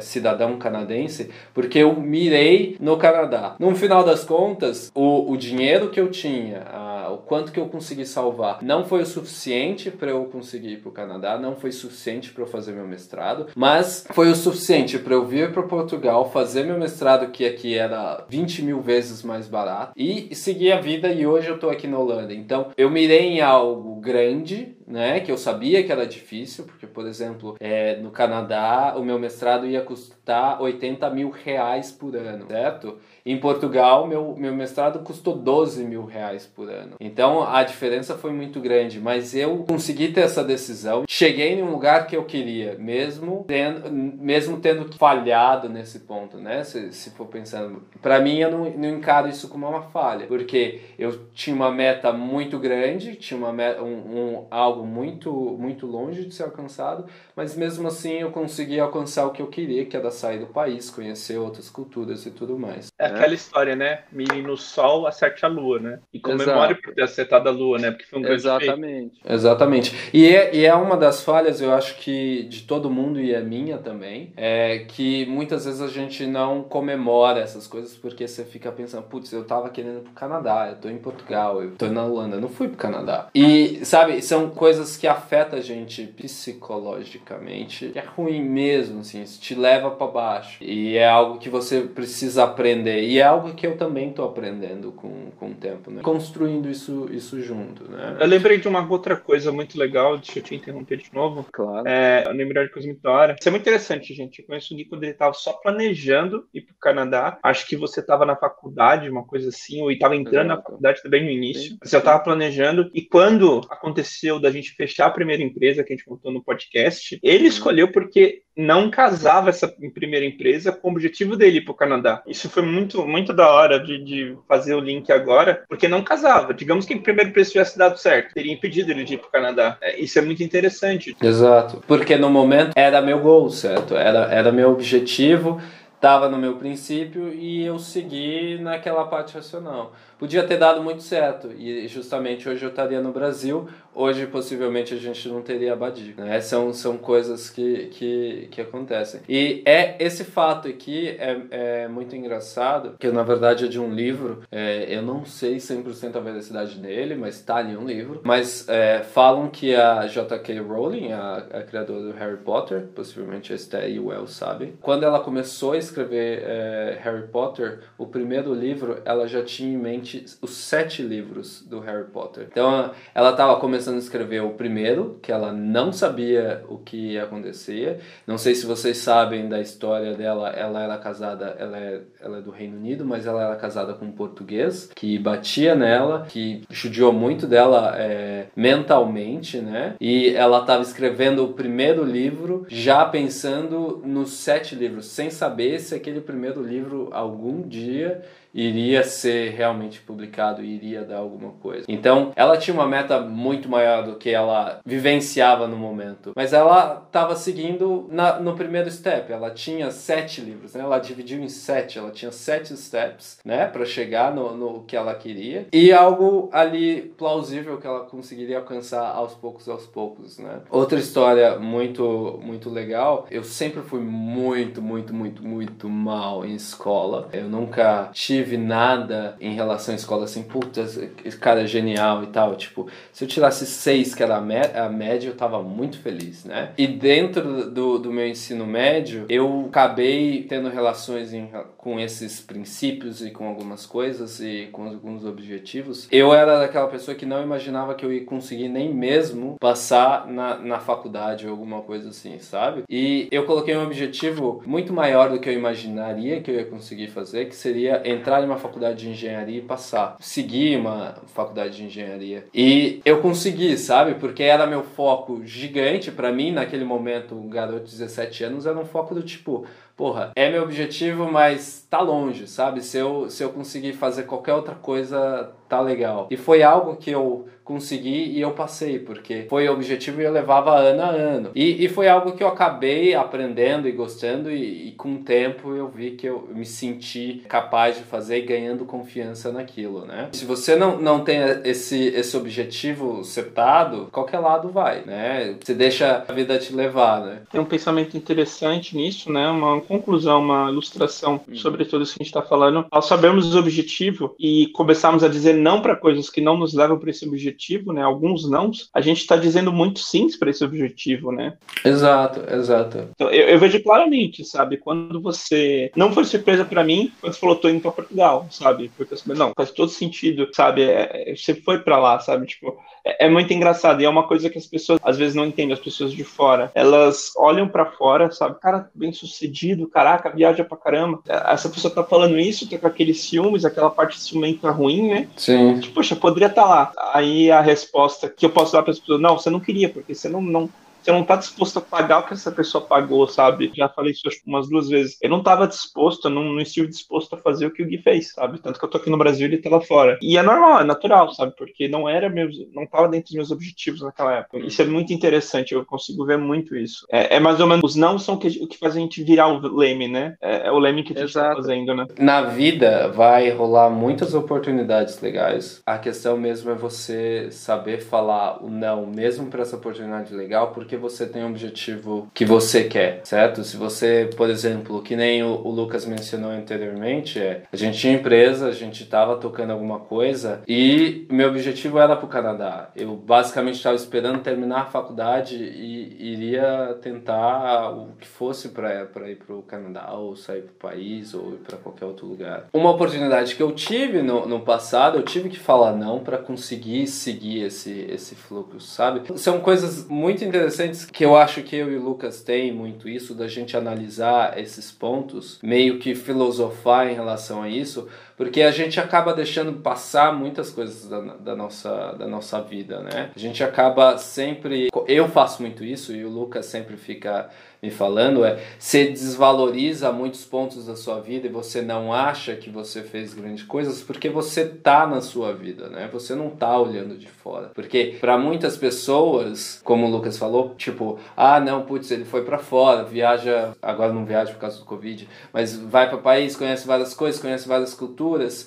cidadão canadense, porque eu mirei no Canadá. No final das contas, o, o dinheiro que eu tinha, a, o quanto que eu consegui salvar. Não foi o suficiente para eu conseguir ir para o Canadá, não foi suficiente para eu fazer meu mestrado, mas foi o suficiente para eu vir para Portugal, fazer meu mestrado, que aqui era 20 mil vezes mais barato, e seguir a vida. E hoje eu estou aqui na Holanda. Então eu mirei em algo grande, né? Que eu sabia que era difícil, porque, por exemplo, é, no Canadá o meu mestrado ia custar 80 mil reais por ano, certo? Em Portugal, meu, meu mestrado custou 12 mil reais por ano. Então a diferença foi muito grande, mas eu consegui ter essa decisão. Cheguei em um lugar que eu queria, mesmo tendo, mesmo tendo falhado nesse ponto, né? Se, se for pensando. Para mim, eu não, não encaro isso como uma falha, porque eu tinha uma meta muito grande, tinha uma meta, um, um, algo muito, muito longe de ser alcançado, mas mesmo assim eu consegui alcançar o que eu queria, que era sair do país, conhecer outras culturas e tudo mais. É? Aquela história, né? Mire no sol, acerte a lua, né? E comemore Exato. por ter acertado a lua, né? Porque foi um grande Exatamente. Feito. Exatamente. E é, e é uma das falhas, eu acho que de todo mundo e é minha também, é que muitas vezes a gente não comemora essas coisas porque você fica pensando, putz, eu tava querendo ir pro Canadá, eu tô em Portugal, eu tô na Holanda, eu não fui pro Canadá. E, sabe, são coisas que afetam a gente psicologicamente. É ruim mesmo, assim, isso te leva para baixo. E é algo que você precisa aprender. E é algo que eu também tô aprendendo com, com o tempo, né? Construindo isso, isso junto, né? Eu lembrei de uma outra coisa muito legal, deixa eu te interromper de novo. Claro. É, eu lembrei de coisa muito da hora. Isso é muito interessante, gente. Eu conheço o Gui quando ele tava só planejando ir pro Canadá. Acho que você tava na faculdade, uma coisa assim, ou estava entrando Exato. na faculdade também no início. Você já tava planejando. E quando aconteceu da gente fechar a primeira empresa que a gente contou no podcast, ele escolheu porque não casava essa primeira empresa com o objetivo dele ir para o Canadá. Isso foi muito, muito da hora de, de, fazer o link agora, porque não casava. Digamos que o primeiro preço tivesse dado certo, teria impedido ele de ir para o Canadá. É, isso é muito interessante. Exato. Porque no momento era meu gol, certo? Era, era meu objetivo, estava no meu princípio e eu segui naquela parte racional podia ter dado muito certo. E justamente hoje eu estaria no Brasil, hoje possivelmente a gente não teria Abadi. Né? São, são coisas que, que, que acontecem. E é esse fato aqui é, é muito engraçado, que na verdade é de um livro, é, eu não sei 100% a veracidade dele, mas está ali um livro. Mas é, falam que a J.K. Rowling, a, a criadora do Harry Potter, possivelmente a Esther e o El sabem, quando ela começou a escrever é, Harry Potter, o primeiro livro ela já tinha em mente os sete livros do Harry Potter. Então ela estava começando a escrever o primeiro, que ela não sabia o que ia acontecer. Não sei se vocês sabem da história dela, ela era casada, ela é, ela é do Reino Unido, mas ela era casada com um português que batia nela, que judiou muito dela é, mentalmente, né? E ela estava escrevendo o primeiro livro já pensando nos sete livros, sem saber se aquele primeiro livro algum dia iria ser realmente publicado e iria dar alguma coisa. Então, ela tinha uma meta muito maior do que ela vivenciava no momento, mas ela estava seguindo na, no primeiro step. Ela tinha sete livros, né? Ela dividiu em sete, ela tinha sete steps, né, para chegar no, no que ela queria e algo ali plausível que ela conseguiria alcançar aos poucos, aos poucos, né? Outra história muito, muito legal. Eu sempre fui muito, muito, muito, muito mal em escola. Eu nunca tive tive nada em relação à escola assim, puta, esse cara é genial e tal. Tipo, se eu tirasse seis, que era a, média, eu tava muito feliz, né? E dentro do, do meu ensino médio, eu acabei tendo relações em, com esses princípios e com algumas coisas e com alguns objetivos. Eu era daquela pessoa que não imaginava que eu ia conseguir nem mesmo passar na, na faculdade ou alguma coisa assim, sabe? E eu coloquei um objetivo muito maior do que eu imaginaria que eu ia conseguir fazer, que seria entrar entrar em uma faculdade de engenharia e passar. Seguir uma faculdade de engenharia. E eu consegui, sabe? Porque era meu foco gigante. para mim, naquele momento, um garoto de 17 anos, era um foco do tipo, porra, é meu objetivo, mas tá longe, sabe? Se eu, se eu conseguir fazer qualquer outra coisa, tá legal. E foi algo que eu consegui e eu passei, porque foi o objetivo e eu levava ano a ano. E, e foi algo que eu acabei aprendendo e gostando, e, e, com o tempo eu vi que eu me senti capaz de fazer e ganhando confiança naquilo, né? Se você não, não tem esse, esse objetivo setado, qualquer lado vai, né? Você deixa a vida te levar, né? Tem um pensamento interessante nisso, né? Uma conclusão, uma ilustração hum. sobre tudo isso que a gente está falando. Ao sabermos o objetivo e começarmos a dizer não para coisas que não nos levam para esse objetivo, né? Alguns não, a gente está dizendo muito sim para esse objetivo, né? Exato, exato. Então, eu, eu, vejo claramente, sabe? Quando você. Não foi surpresa para mim quando você falou, tô indo para Portugal, sabe? Porque não, faz todo sentido, sabe? É, é você foi para lá, sabe? Tipo, é, é, muito engraçado e é uma coisa que as pessoas às vezes não entendem, as pessoas de fora. Elas olham para fora, sabe? Cara, bem sucedido, caraca, viaja pra caramba. Essa pessoa tá falando isso, tá com aqueles ciúmes, aquela parte ciumenta ruim, né? Sim. Tipo, poxa, poderia estar tá lá. Aí a resposta que eu posso dar para as pessoas, não, você não queria, porque você não, não você não tá disposto a pagar o que essa pessoa pagou, sabe? Já falei isso acho, umas duas vezes. Eu não tava disposto, eu não, não estive disposto a fazer o que o Gui fez, sabe? Tanto que eu tô aqui no Brasil e ele tá lá fora. E é normal, é natural, sabe? Porque não era meus, não tava dentro dos meus objetivos naquela época. Isso é muito interessante, eu consigo ver muito isso. É, é mais ou menos, os não são o que, o que faz a gente virar o leme, né? É, é o leme que a gente tá fazendo, né? Na vida vai rolar muitas oportunidades legais. A questão mesmo é você saber falar o não, mesmo para essa oportunidade legal, porque você tem um objetivo que você quer, certo? Se você, por exemplo, que nem o, o Lucas mencionou anteriormente, é a gente tinha empresa, a gente estava tocando alguma coisa e meu objetivo era para o Canadá. Eu basicamente estava esperando terminar a faculdade e iria tentar o que fosse para ir para o Canadá ou sair para o país ou ir para qualquer outro lugar. Uma oportunidade que eu tive no, no passado, eu tive que falar não para conseguir seguir esse, esse fluxo, sabe? São coisas muito interessantes que eu acho que eu e o Lucas tem muito isso, da gente analisar esses pontos, meio que filosofar em relação a isso, porque a gente acaba deixando passar muitas coisas da, da, nossa, da nossa vida, né? A gente acaba sempre. Eu faço muito isso e o Lucas sempre fica me falando é você desvaloriza muitos pontos da sua vida e você não acha que você fez grandes coisas porque você tá na sua vida, né? Você não tá olhando de fora. Porque para muitas pessoas, como o Lucas falou, tipo, ah, não, putz, ele foi para fora, viaja, agora não viaja por causa do Covid, mas vai para país, conhece várias coisas, conhece várias culturas,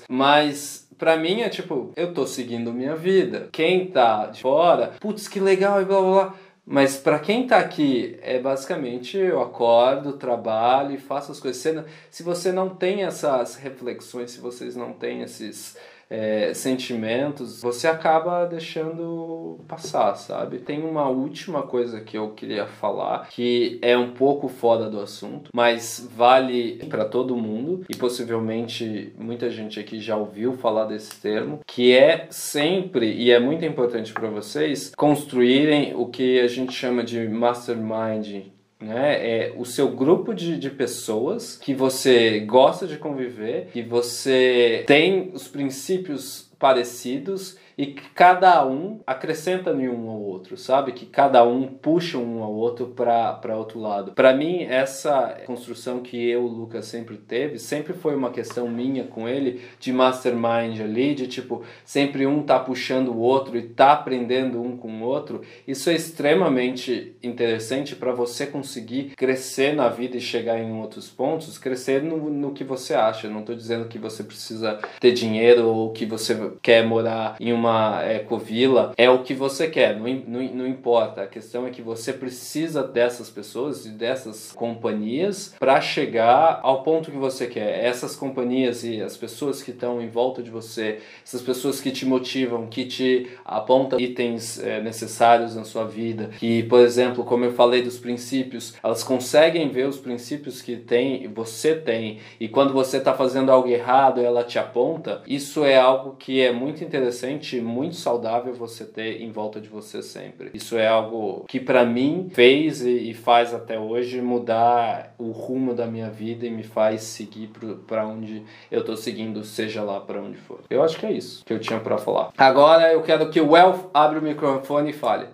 mas Pra mim é tipo, eu tô seguindo minha vida. Quem tá de fora, putz, que legal e blá blá blá. Mas para quem está aqui, é basicamente eu acordo, trabalho e faço as coisas. Se você não tem essas reflexões, se vocês não têm esses é, sentimentos, você acaba deixando passar, sabe? Tem uma última coisa que eu queria falar que é um pouco fora do assunto, mas vale para todo mundo e possivelmente muita gente aqui já ouviu falar desse termo, que é sempre e é muito importante para vocês construírem o que a gente chama de mastermind né? É o seu grupo de, de pessoas que você gosta de conviver, que você tem os princípios parecidos e que cada um acrescenta em um ao outro, sabe? Que cada um puxa um ao outro para outro lado. Para mim, essa construção que eu, o Lucas, sempre teve, sempre foi uma questão minha com ele, de mastermind ali, de tipo, sempre um tá puxando o outro e tá aprendendo um com o outro. Isso é extremamente interessante para você conseguir crescer na vida e chegar em outros pontos, crescer no, no que você acha. não tô dizendo que você precisa ter dinheiro ou que você quer morar em uma uma ecovila, é o que você quer, não, não, não importa. A questão é que você precisa dessas pessoas e dessas companhias para chegar ao ponto que você quer. Essas companhias e as pessoas que estão em volta de você, essas pessoas que te motivam, que te apontam itens é, necessários na sua vida, que, por exemplo, como eu falei dos princípios, elas conseguem ver os princípios que tem, você tem, e quando você está fazendo algo errado, ela te aponta. Isso é algo que é muito interessante muito saudável você ter em volta de você sempre. Isso é algo que para mim fez e faz até hoje mudar o rumo da minha vida e me faz seguir para onde eu tô seguindo, seja lá para onde for. Eu acho que é isso que eu tinha para falar. Agora eu quero que o Wealth abra o microfone e fale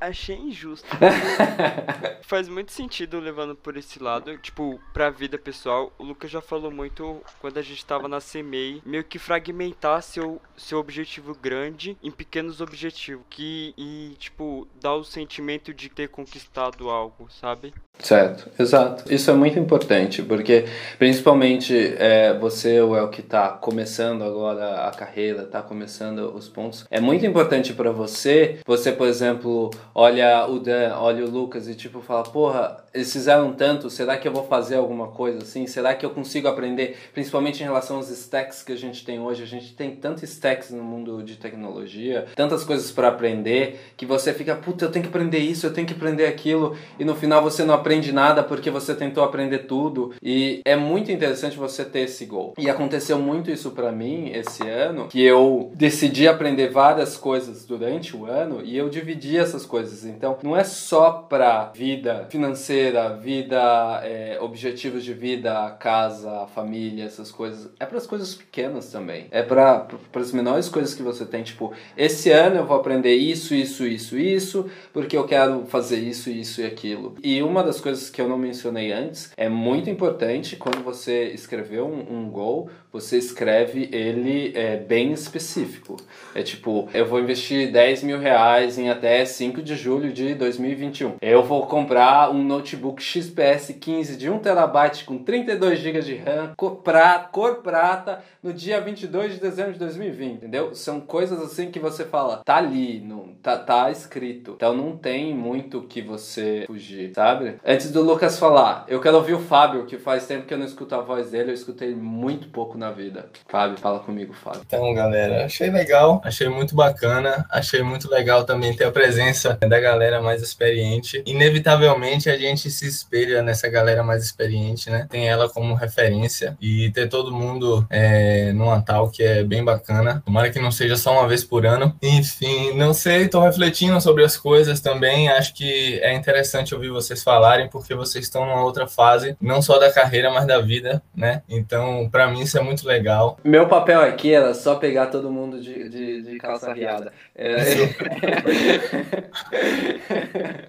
achei injusto. Faz muito sentido levando por esse lado, tipo, pra vida pessoal. O Lucas já falou muito quando a gente tava na CMEI, meio que fragmentar seu, seu objetivo grande em pequenos objetivos. Que, e, tipo, dar o sentimento de ter conquistado algo, sabe? Certo, exato. Isso é muito importante, porque principalmente é, você ou é o que está começando agora a carreira, está começando os pontos, é muito importante para você, você, por exemplo, olha o Dan, olha o Lucas e tipo fala, porra, eles fizeram tanto, será que eu vou fazer alguma coisa assim? Será que eu consigo aprender, principalmente em relação aos stacks que a gente tem hoje? A gente tem tantos stacks no mundo de tecnologia, tantas coisas para aprender, que você fica, puta, eu tenho que aprender isso, eu tenho que aprender aquilo, e no final você não aprende nada porque você tentou aprender tudo. E é muito interessante você ter esse gol. E aconteceu muito isso para mim esse ano, que eu decidi aprender várias coisas durante o ano e eu dividi essas coisas coisas. Então, não é só para vida financeira, vida, é, objetivos de vida, casa, família, essas coisas. É para as coisas pequenas também. É para as menores coisas que você tem. Tipo, esse ano eu vou aprender isso, isso, isso, isso, porque eu quero fazer isso, isso e aquilo. E uma das coisas que eu não mencionei antes é muito importante quando você escreveu um, um gol, você escreve ele é, bem específico. É tipo, eu vou investir 10 mil reais em até 5 de julho de 2021. Eu vou comprar um notebook XPS 15 de 1 terabyte com 32 GB de RAM, cor, pra, cor prata, no dia 22 de dezembro de 2020, entendeu? São coisas assim que você fala, tá ali, não, tá, tá escrito. Então não tem muito que você fugir, sabe? Antes do Lucas falar, eu quero ouvir o Fábio, que faz tempo que eu não escuto a voz dele, eu escutei muito pouco na vida. Fábio, fala comigo, Fábio. Então, galera, achei legal, achei muito bacana, achei muito legal também ter a presença da galera mais experiente. Inevitavelmente a gente se espelha nessa galera mais experiente, né? Tem ela como referência e ter todo mundo é, numa tal que é bem bacana. Tomara que não seja só uma vez por ano. Enfim, não sei, tô refletindo sobre as coisas também. Acho que é interessante ouvir vocês falarem porque vocês estão numa outra fase, não só da carreira, mas da vida, né? Então, para mim isso é muito legal. Meu papel aqui era só pegar todo mundo de, de, de calça riada. É...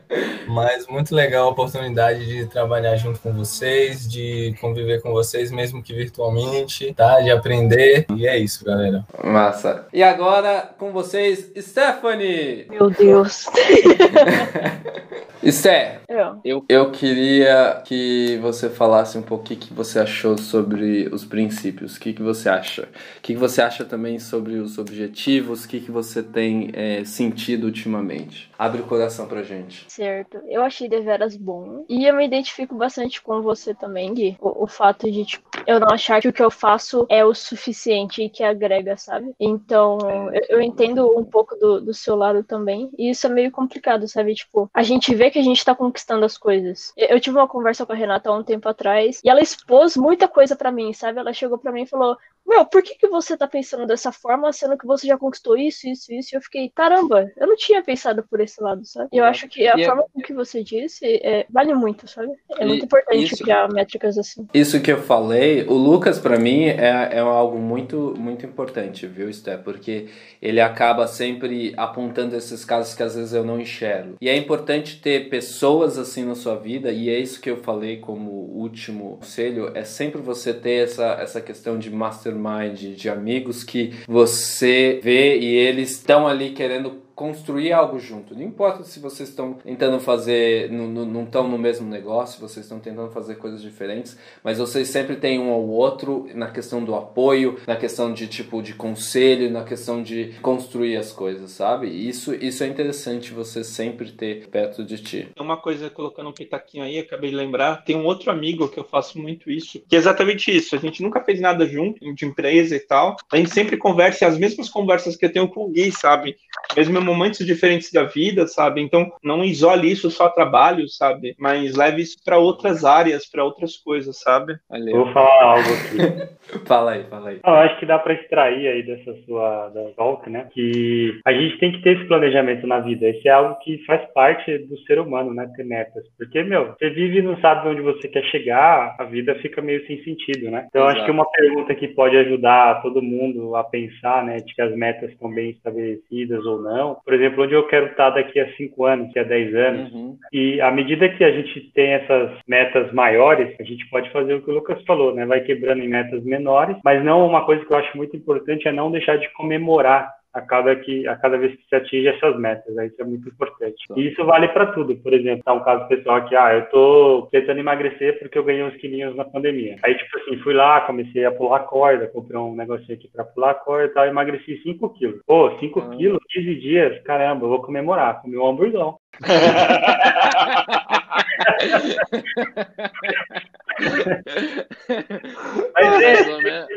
Mas muito legal a oportunidade de trabalhar junto com vocês, de conviver com vocês, mesmo que virtualmente, tá? De aprender. E é isso, galera. Massa. E agora, com vocês, Stephanie! Meu Deus. Sté, eu. eu queria que você falasse um pouco o que, que você achou sobre os princípios. O que, que você acha? O que, que você acha também sobre os objetivos? O que, que você tem é, sentido ultimamente? Abre o coração pra gente. Certo. Eu achei deveras bom. E eu me identifico bastante com você também, Gui. O, o fato de, tipo, eu não achar que o que eu faço é o suficiente e que agrega, sabe? Então, eu, eu entendo um pouco do, do seu lado também. E isso é meio complicado, sabe? Tipo, a gente vê que a gente tá conquistando as coisas. Eu, tive uma conversa com a Renata há um tempo atrás e ela expôs muita coisa para mim, sabe? Ela chegou para mim e falou: Meu, por que, que você tá pensando dessa forma, sendo que você já conquistou isso, isso, isso? E eu fiquei, caramba, eu não tinha pensado por esse lado, sabe? E eu acho que a e é forma com que você disse é, vale muito, sabe? É muito importante isso, criar métricas assim. Isso que eu falei, o Lucas, para mim, é, é algo muito, muito importante, viu, Sté? Porque ele acaba sempre apontando esses casos que às vezes eu não enxergo. E é importante ter pessoas assim na sua vida, e é isso que eu falei como último conselho, é sempre você ter essa, essa questão de mastermind, de amigos que você vê e eles estão ali querendo construir algo junto. Não importa se vocês estão tentando fazer, não estão no mesmo negócio, vocês estão tentando fazer coisas diferentes, mas vocês sempre têm um ao outro na questão do apoio, na questão de tipo de conselho, na questão de construir as coisas, sabe? Isso, isso é interessante você sempre ter perto de ti. Uma coisa, colocando um pitaquinho aí, acabei de lembrar, tem um outro amigo que eu faço muito isso, que é exatamente isso. A gente nunca fez nada junto, de empresa e tal. A gente sempre conversa, as mesmas conversas que eu tenho com o Gui, sabe? Mesmo momentos diferentes da vida, sabe? Então, não isole isso só trabalho, sabe? Mas leve isso para outras áreas, para outras coisas, sabe? Valeu. Vou falar algo aqui. fala aí, fala aí. Eu acho que dá para extrair aí dessa sua da volta, né? Que a gente tem que ter esse planejamento na vida. Esse é algo que faz parte do ser humano, né? Ter metas. Porque, meu, você vive e não sabe onde você quer chegar, a vida fica meio sem sentido, né? Então, Exato. acho que uma pergunta que pode ajudar todo mundo a pensar, né? De que as metas estão bem estabelecidas ou não. Por exemplo, onde eu quero estar daqui a cinco anos, daqui a dez anos. Uhum. E à medida que a gente tem essas metas maiores, a gente pode fazer o que o Lucas falou, né? Vai quebrando em metas menores, mas não uma coisa que eu acho muito importante é não deixar de comemorar a cada, que, a cada vez que se atinge essas metas. Né? Isso é muito importante. E isso vale para tudo. Por exemplo, tá um caso pessoal aqui, ah, eu tô tentando emagrecer porque eu ganhei uns quilinhos na pandemia. Aí, tipo assim, fui lá, comecei a pular corda, comprei um negocinho aqui para pular corda e tal, emagreci 5 quilos. Pô, 5 ah. quilos, 15 dias, caramba, eu vou comemorar, comi um hamburgão. Mas é, é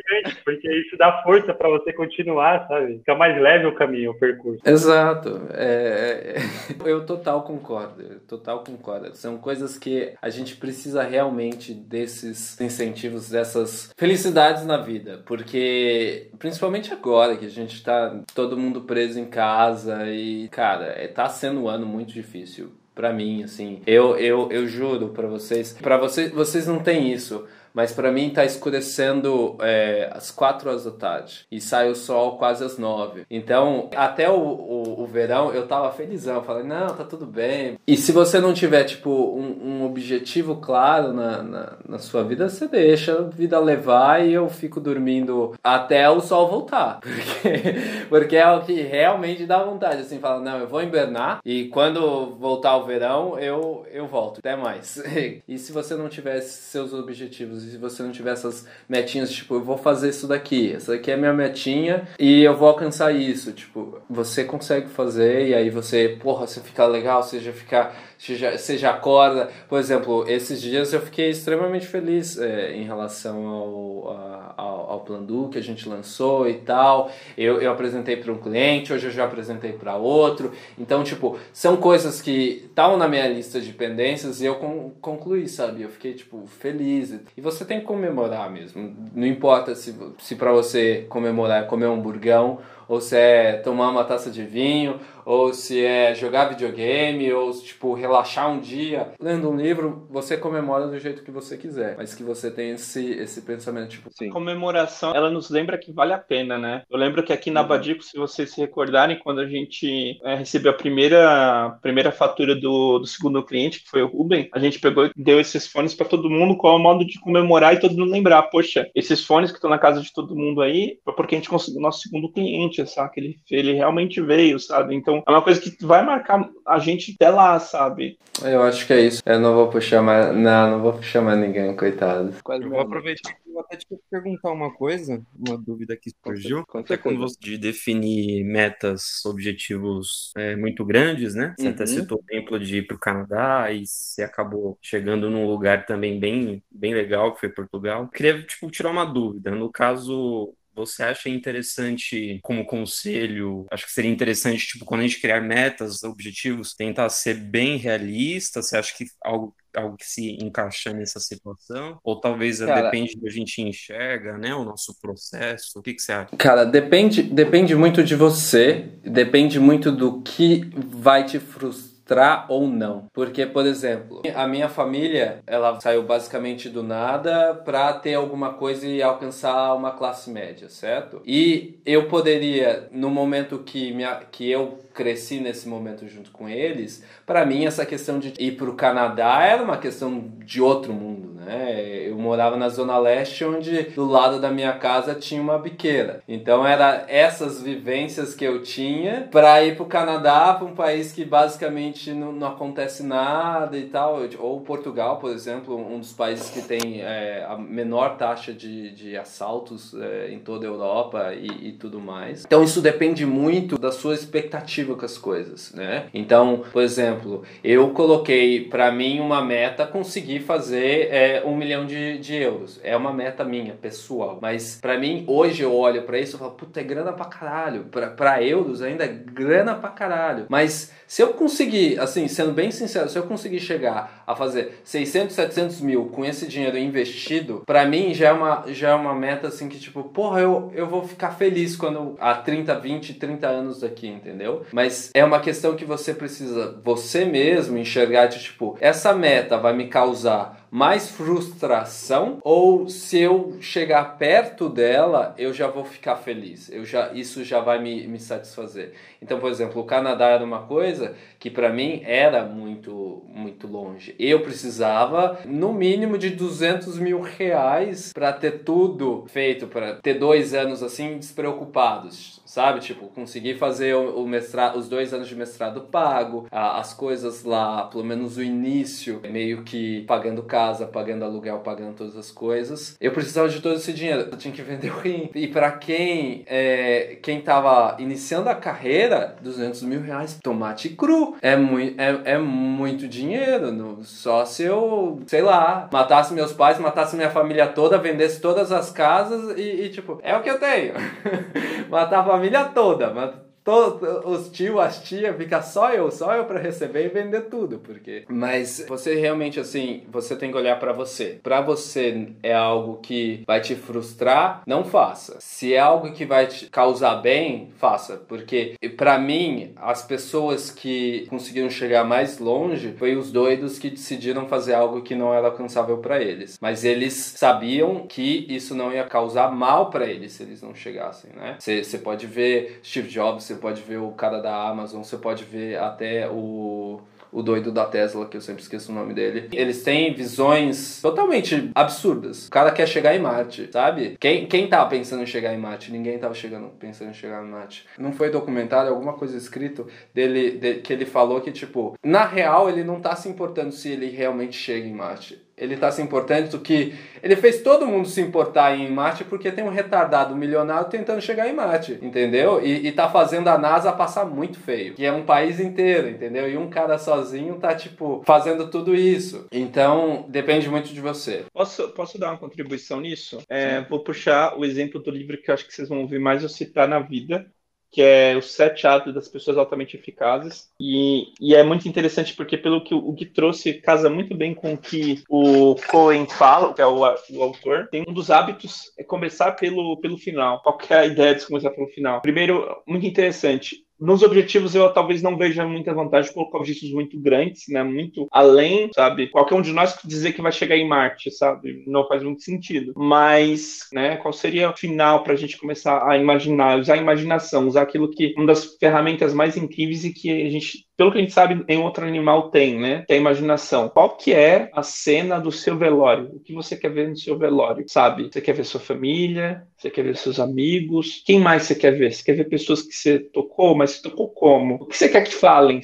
porque isso dá força para você continuar, sabe? Fica mais leve o caminho, o percurso. Exato. É, é eu total concordo. Total concordo. São coisas que a gente precisa realmente desses incentivos, dessas felicidades na vida. Porque, principalmente agora que a gente tá todo mundo preso em casa e, cara, é, tá sendo um ano muito difícil para mim, assim. Eu, eu, eu juro para vocês, para vocês, vocês não têm isso mas para mim tá escurecendo é, às 4 horas da tarde e sai o sol quase às 9. Então, até o, o, o, verão eu tava felizão, falei, não, tá tudo bem. E se você não tiver, tipo, um, um objetivo claro na, na, na, sua vida, você deixa a vida levar e eu fico dormindo até o sol voltar. Porque, porque é o que realmente dá vontade, assim, fala, não, eu vou invernar e quando voltar o verão eu, eu volto. Até mais. E se você não tiver seus objetivos e se você não tiver essas metinhas, tipo, eu vou fazer isso daqui, essa daqui é minha metinha e eu vou alcançar isso, tipo, você consegue fazer e aí você, porra, você fica legal, você já fica você já, você já acorda. Por exemplo, esses dias eu fiquei extremamente feliz é, em relação ao, ao, Plan que a gente lançou e tal. Eu, eu apresentei para um cliente, hoje eu já apresentei para outro. Então, tipo, são coisas que estavam na minha lista de pendências e eu con concluí, sabe? Eu fiquei, tipo, feliz. E você tem que comemorar mesmo. Não importa se, se para você comemorar é comer um burgão ou se é tomar uma taça de vinho, ou se é jogar videogame, ou tipo relaxar um dia. Lendo um livro, você comemora do jeito que você quiser, mas que você tem esse, esse pensamento tipo. Sim. A comemoração, ela nos lembra que vale a pena, né? Eu lembro que aqui na uhum. Badico, se vocês se recordarem, quando a gente é, recebeu a primeira, primeira fatura do, do segundo cliente, que foi o Ruben, a gente pegou e deu esses fones para todo mundo com o modo de comemorar e todo mundo lembrar, poxa, esses fones que estão na casa de todo mundo aí, foi porque a gente conseguiu o nosso segundo cliente sabe? Ele, ele realmente veio, sabe? Então é uma coisa que vai marcar a gente até lá, sabe? Eu acho que é isso. Eu não vou puxar mais. Não, não vou puxar mais ninguém, coitado. Eu vou aproveitar e vou até te perguntar uma coisa, uma dúvida que surgiu. Até quando você de definir metas, objetivos é, muito grandes, né? Você uhum. até citou o exemplo de ir para o Canadá e você acabou chegando num lugar também bem, bem legal, que foi Portugal. Queria, tipo, tirar uma dúvida. No caso, você acha interessante, como conselho, acho que seria interessante, tipo, quando a gente criar metas, objetivos, tentar ser bem realista? Você acha que algo algo que se encaixa nessa situação? Ou talvez Cara, depende do que a gente enxerga, né? O nosso processo. O que, que você acha? Cara, depende, depende muito de você, depende muito do que vai te frustrar frustrar ou não. Porque, por exemplo, a minha família, ela saiu basicamente do nada para ter alguma coisa e alcançar uma classe média, certo? E eu poderia, no momento que, minha, que eu cresci nesse momento junto com eles, para mim essa questão de ir para o Canadá era uma questão de outro mundo, né? Eu morava na zona leste, onde do lado da minha casa tinha uma biqueira. Então era essas vivências que eu tinha para ir para o Canadá, para um país que basicamente não, não, acontece nada e tal. Ou Portugal, por exemplo, um dos países que tem é, a menor taxa de, de assaltos é, em toda a Europa e, e tudo mais. Então isso depende muito da sua expectativa com as coisas, né? Então, por exemplo, eu coloquei para mim uma meta conseguir fazer é, um milhão de, de euros. É uma meta minha, pessoal. Mas para mim, hoje eu olho para isso e falo, puta, é grana pra caralho. Pra, pra euros ainda é grana pra caralho. Mas se eu conseguir, assim, sendo bem sincero, se eu conseguir chegar a fazer 600, 700 mil com esse dinheiro investido, para mim já é, uma, já é uma meta assim que, tipo, porra, eu, eu vou ficar feliz quando há 30, 20, 30 anos daqui, entendeu? Mas é uma questão que você precisa, você mesmo, enxergar de, tipo, essa meta vai me causar mais frustração ou se eu chegar perto dela eu já vou ficar feliz eu já isso já vai me, me satisfazer. Então por exemplo o Canadá era uma coisa que para mim era muito muito longe. Eu precisava no mínimo de 200 mil reais para ter tudo feito para ter dois anos assim despreocupados sabe? Tipo, conseguir fazer o, mestrado, os dois anos de mestrado pago, as coisas lá, pelo menos o início, meio que pagando casa, pagando aluguel, pagando todas as coisas. Eu precisava de todo esse dinheiro. Eu tinha que vender o rim. E para quem é, quem tava iniciando a carreira, 200 mil reais, tomate cru. É, mui, é, é muito dinheiro. No, só se eu, sei lá, matasse meus pais, matasse minha família toda, vendesse todas as casas e, e tipo, é o que eu tenho. Matar a toda. Mas todos os tios, as tias, fica só eu, só eu para receber e vender tudo, porque. Mas você realmente assim, você tem que olhar para você. Para você é algo que vai te frustrar, não faça. Se é algo que vai te causar bem, faça, porque para mim as pessoas que conseguiram chegar mais longe foi os doidos que decidiram fazer algo que não era alcançável para eles. Mas eles sabiam que isso não ia causar mal para eles se eles não chegassem, né? Você pode ver Steve Jobs você pode ver o cara da Amazon, você pode ver até o o doido da Tesla, que eu sempre esqueço o nome dele. Eles têm visões totalmente absurdas. O cara quer chegar em Marte, sabe? Quem, quem tá pensando em chegar em Marte? Ninguém tava chegando, pensando em chegar em Marte. Não foi documentário, alguma coisa escrito dele, de, que ele falou que, tipo, na real ele não tá se importando se ele realmente chega em Marte ele está se importando que ele fez todo mundo se importar em Marte porque tem um retardado milionário tentando chegar em Marte, entendeu? E, e tá fazendo a NASA passar muito feio, que é um país inteiro, entendeu? E um cara sozinho tá, tipo, fazendo tudo isso. Então, depende muito de você. Posso, posso dar uma contribuição nisso? É, vou puxar o exemplo do livro que eu acho que vocês vão ouvir mais eu citar na vida, que é os sete hábitos das pessoas altamente eficazes. E, e é muito interessante porque, pelo que o, que trouxe, casa muito bem com o que o Cohen fala, que é o, o autor. Tem um dos hábitos é começar pelo, pelo final. Qual é a ideia de começar pelo final? Primeiro, muito interessante, nos objetivos eu talvez não veja muita vantagem colocar objetivos muito grandes, né? Muito além, sabe? Qualquer um de nós dizer que vai chegar em Marte, sabe? Não faz muito sentido. Mas, né? Qual seria o final para a gente começar a imaginar, usar a imaginação, usar aquilo que uma das ferramentas mais incríveis e que a gente pelo que a gente sabe, nenhum outro animal tem, né? Que é a imaginação. Qual que é a cena do seu velório? O que você quer ver no seu velório, sabe? Você quer ver sua família? Você quer ver seus amigos? Quem mais você quer ver? Você quer ver pessoas que você tocou, mas você tocou como? O que você quer que falem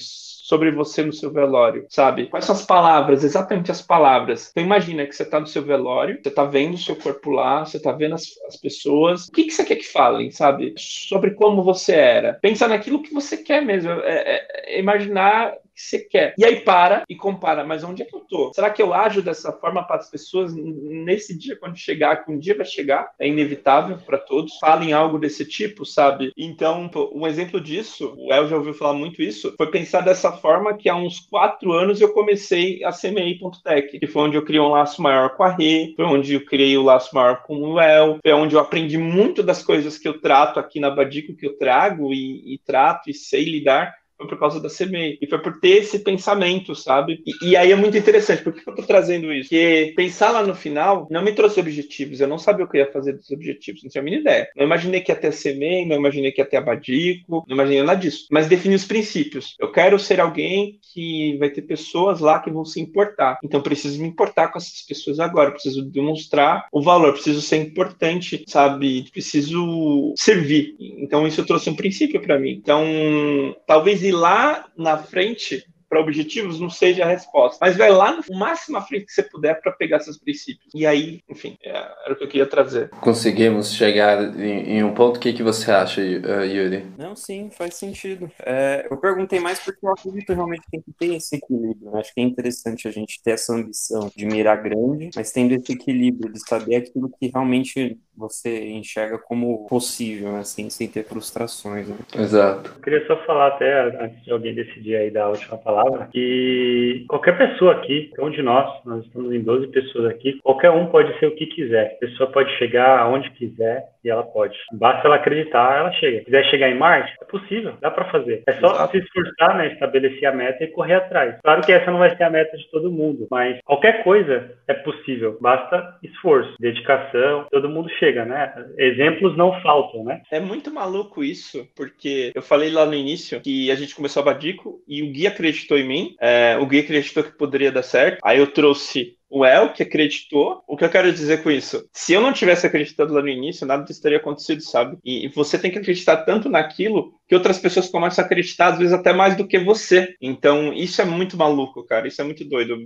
sobre você no seu velório, sabe? Quais são as palavras, exatamente as palavras. Então imagina que você está no seu velório, você está vendo o seu corpo lá, você está vendo as, as, pessoas. O que, que você quer que falem, sabe? Sobre como você era. Pensa naquilo que você quer mesmo. É, é, é imaginar que você quer. E aí para e compara, mas onde é que eu tô? Será que eu ajo dessa forma para as pessoas nesse dia quando chegar, que um dia vai chegar? É inevitável para todos. Falem algo desse tipo, sabe? Então, um exemplo disso, o El já ouviu falar muito isso, foi pensar dessa forma que há uns quatro anos eu comecei a CMI.tech, que foi onde eu criei um laço maior com a Rê, foi onde eu criei o laço maior com o El, foi onde eu aprendi muito das coisas que eu trato aqui na Badico, que eu trago e, e trato e sei lidar foi por causa da CMEI. E foi por ter esse pensamento, sabe? E, e aí é muito interessante. Por que eu tô trazendo isso? Porque pensar lá no final não me trouxe objetivos. Eu não sabia o que eu ia fazer dos objetivos. Não tinha a mínima ideia. Não imaginei que ia ter a CMEI, não imaginei que ia ter a Badico, não imaginei nada disso. Mas defini os princípios. Eu quero ser alguém que vai ter pessoas lá que vão se importar. Então preciso me importar com essas pessoas agora. Preciso demonstrar o valor. Preciso ser importante, sabe? Preciso servir. Então isso trouxe um princípio para mim. Então talvez ir lá na frente para objetivos não seja a resposta. Mas vai lá no máximo à frente que você puder para pegar seus princípios. E aí, enfim, é, era o que eu queria trazer. Conseguimos chegar em, em um ponto. O que, que você acha, uh, Yuri? Não, sim, faz sentido. É, eu perguntei mais porque eu acredito que realmente tem que ter esse equilíbrio. Né? Acho que é interessante a gente ter essa ambição de mirar grande, mas tendo esse equilíbrio de saber aquilo que realmente você enxerga como possível, né? assim, sem ter frustrações. Né? Exato. Eu queria só falar até, antes de alguém decidir aí da última palavra, que qualquer pessoa aqui, um de nós, nós estamos em 12 pessoas aqui, qualquer um pode ser o que quiser. A pessoa pode chegar aonde quiser e ela pode. Basta ela acreditar, ela chega. Se quiser chegar em Marte, é possível, dá para fazer. É só Exato. se esforçar, né, estabelecer a meta e correr atrás. Claro que essa não vai ser a meta de todo mundo, mas qualquer coisa é possível. Basta esforço, dedicação, todo mundo chega chega, né? Exemplos não faltam, né? É muito maluco isso, porque eu falei lá no início que a gente começou a Badico e o Gui acreditou em mim, é, o Gui acreditou que poderia dar certo, aí eu trouxe o El que acreditou. O que eu quero dizer com isso? Se eu não tivesse acreditado lá no início, nada disso teria acontecido, sabe? E você tem que acreditar tanto naquilo que outras pessoas começam a acreditar, às vezes até mais do que você. Então, isso é muito maluco, cara. Isso é muito doido.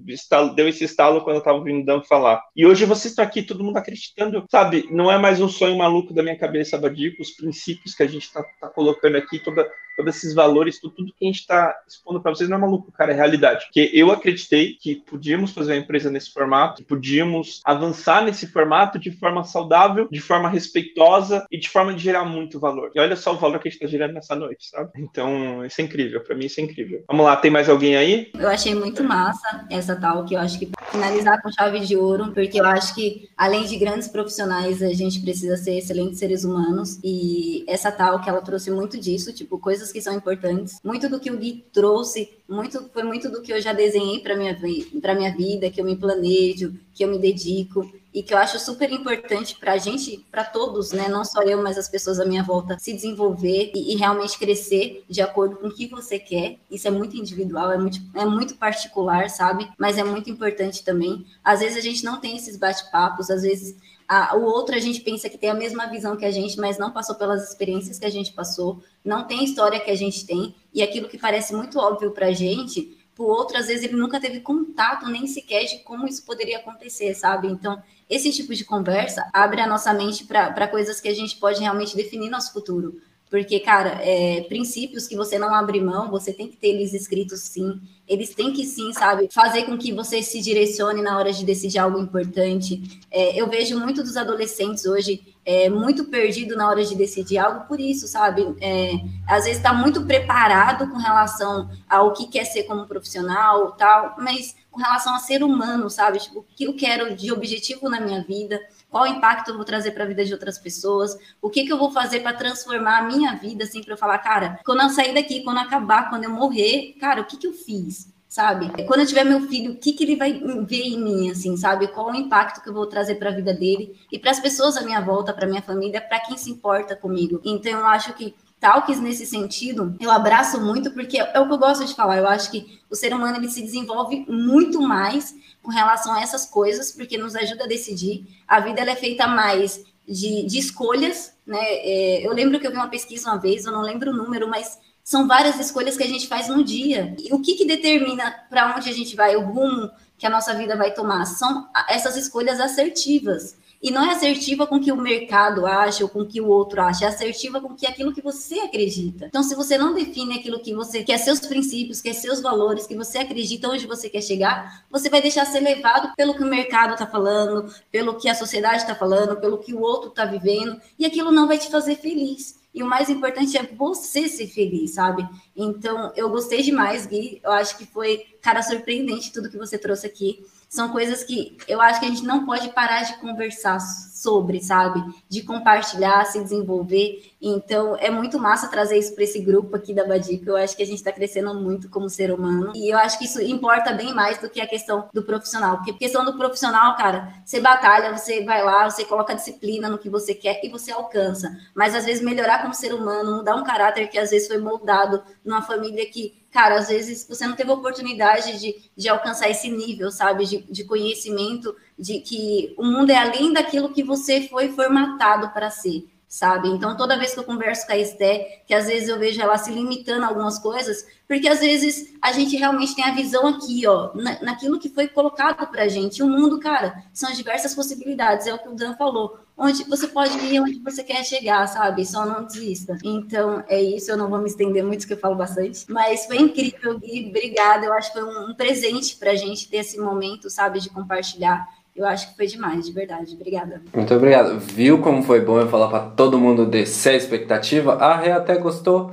Deu esse estalo quando eu tava ouvindo o Dan falar. E hoje vocês estão aqui, todo mundo acreditando, sabe? Não é mais um sonho maluco da minha cabeça, Badico, os princípios que a gente tá, tá colocando aqui, toda, todos esses valores, tudo, tudo que a gente tá expondo para vocês não é maluco, cara, é realidade. Porque eu acreditei que podíamos fazer uma empresa nesse formato, que podíamos avançar nesse formato de forma saudável, de forma respeitosa e de forma de gerar muito valor. E olha só o valor que a gente tá gerando nessa noite, sabe? Então, isso é incrível. Para mim, isso é incrível. Vamos lá, tem mais alguém aí? Eu achei muito massa essa tal, que eu acho que finalizar com chave de ouro, porque eu acho que, além de grandes profissionais, a gente precisa ser excelentes seres humanos. E essa tal que ela trouxe muito disso, tipo, coisas que são importantes. Muito do que o Gui trouxe, muito, foi muito do que eu já desenhei para minha, para minha vida, que eu me planejo, que eu me dedico e que eu acho super importante para a gente, para todos, né? Não só eu, mas as pessoas à minha volta, se desenvolver e, e, realmente crescer de acordo com o que você quer. Isso é muito individual, é muito, é muito particular, sabe? Mas é muito importante também. Às vezes a gente não tem esses bate-papos, às vezes a, o outro a gente pensa que tem a mesma visão que a gente, mas não passou pelas experiências que a gente passou, não tem a história que a gente tem, e aquilo que parece muito óbvio para a gente o outro, às vezes, ele nunca teve contato nem sequer de como isso poderia acontecer, sabe? Então, esse tipo de conversa abre a nossa mente para coisas que a gente pode realmente definir nosso futuro. Porque, cara, é, princípios que você não abre mão, você tem que ter eles escritos sim. Eles têm que sim, sabe, fazer com que você se direcione na hora de decidir algo importante. É, eu vejo muito dos adolescentes hoje é, muito perdido na hora de decidir algo por isso, sabe? É, às vezes está muito preparado com relação ao que quer ser como profissional, tal, mas com relação a ser humano, sabe? Tipo, o que eu quero de objetivo na minha vida qual impacto eu vou trazer para a vida de outras pessoas, o que, que eu vou fazer para transformar a minha vida, assim, para eu falar, cara, quando eu sair daqui, quando acabar, quando eu morrer, cara, o que, que eu fiz? Sabe? Quando eu tiver meu filho, o que, que ele vai ver em mim, assim, sabe? Qual o impacto que eu vou trazer para a vida dele e para as pessoas à minha volta, para minha família, para quem se importa comigo. Então, eu acho que talks nesse sentido, eu abraço muito, porque é o que eu gosto de falar. Eu acho que o ser humano ele se desenvolve muito mais com relação a essas coisas, porque nos ajuda a decidir. A vida ela é feita mais de, de escolhas, né? É, eu lembro que eu vi uma pesquisa uma vez, eu não lembro o número, mas são várias escolhas que a gente faz no dia. E o que, que determina para onde a gente vai, o rumo que a nossa vida vai tomar? São essas escolhas assertivas. E não é assertiva com o que o mercado acha ou com que o outro acha, é assertiva com que aquilo que você acredita. Então, se você não define aquilo que você quer, seus princípios, quer seus valores, que você acredita onde você quer chegar, você vai deixar ser levado pelo que o mercado está falando, pelo que a sociedade está falando, pelo que o outro está vivendo, e aquilo não vai te fazer feliz. E o mais importante é você ser feliz, sabe? Então, eu gostei demais, Gui. Eu acho que foi, cara, surpreendente tudo que você trouxe aqui são coisas que eu acho que a gente não pode parar de conversar sobre, sabe? De compartilhar, se desenvolver. Então, é muito massa trazer isso para esse grupo aqui da Badica. Eu acho que a gente está crescendo muito como ser humano. E eu acho que isso importa bem mais do que a questão do profissional. Porque a questão do profissional, cara, você batalha, você vai lá, você coloca disciplina no que você quer e você alcança. Mas às vezes melhorar como ser humano, mudar um caráter que às vezes foi moldado numa família que cara, às vezes você não teve oportunidade de, de alcançar esse nível, sabe, de, de conhecimento, de que o mundo é além daquilo que você foi formatado para ser, sabe? Então, toda vez que eu converso com a Esté, que às vezes eu vejo ela se limitando a algumas coisas, porque às vezes a gente realmente tem a visão aqui, ó, na, naquilo que foi colocado para a gente. O mundo, cara, são diversas possibilidades, é o que o Dan falou onde você pode ir onde você quer chegar, sabe? Só não desista. Então, é isso. Eu não vou me estender muito, que eu falo bastante. Mas foi incrível, Gui. Obrigada. Eu acho que foi um, presente para a gente ter esse momento, sabe? De compartilhar. Eu acho que foi demais, de verdade. Obrigada. Muito obrigado. Viu como foi bom eu falar para todo mundo descer a expectativa? A Rê até gostou.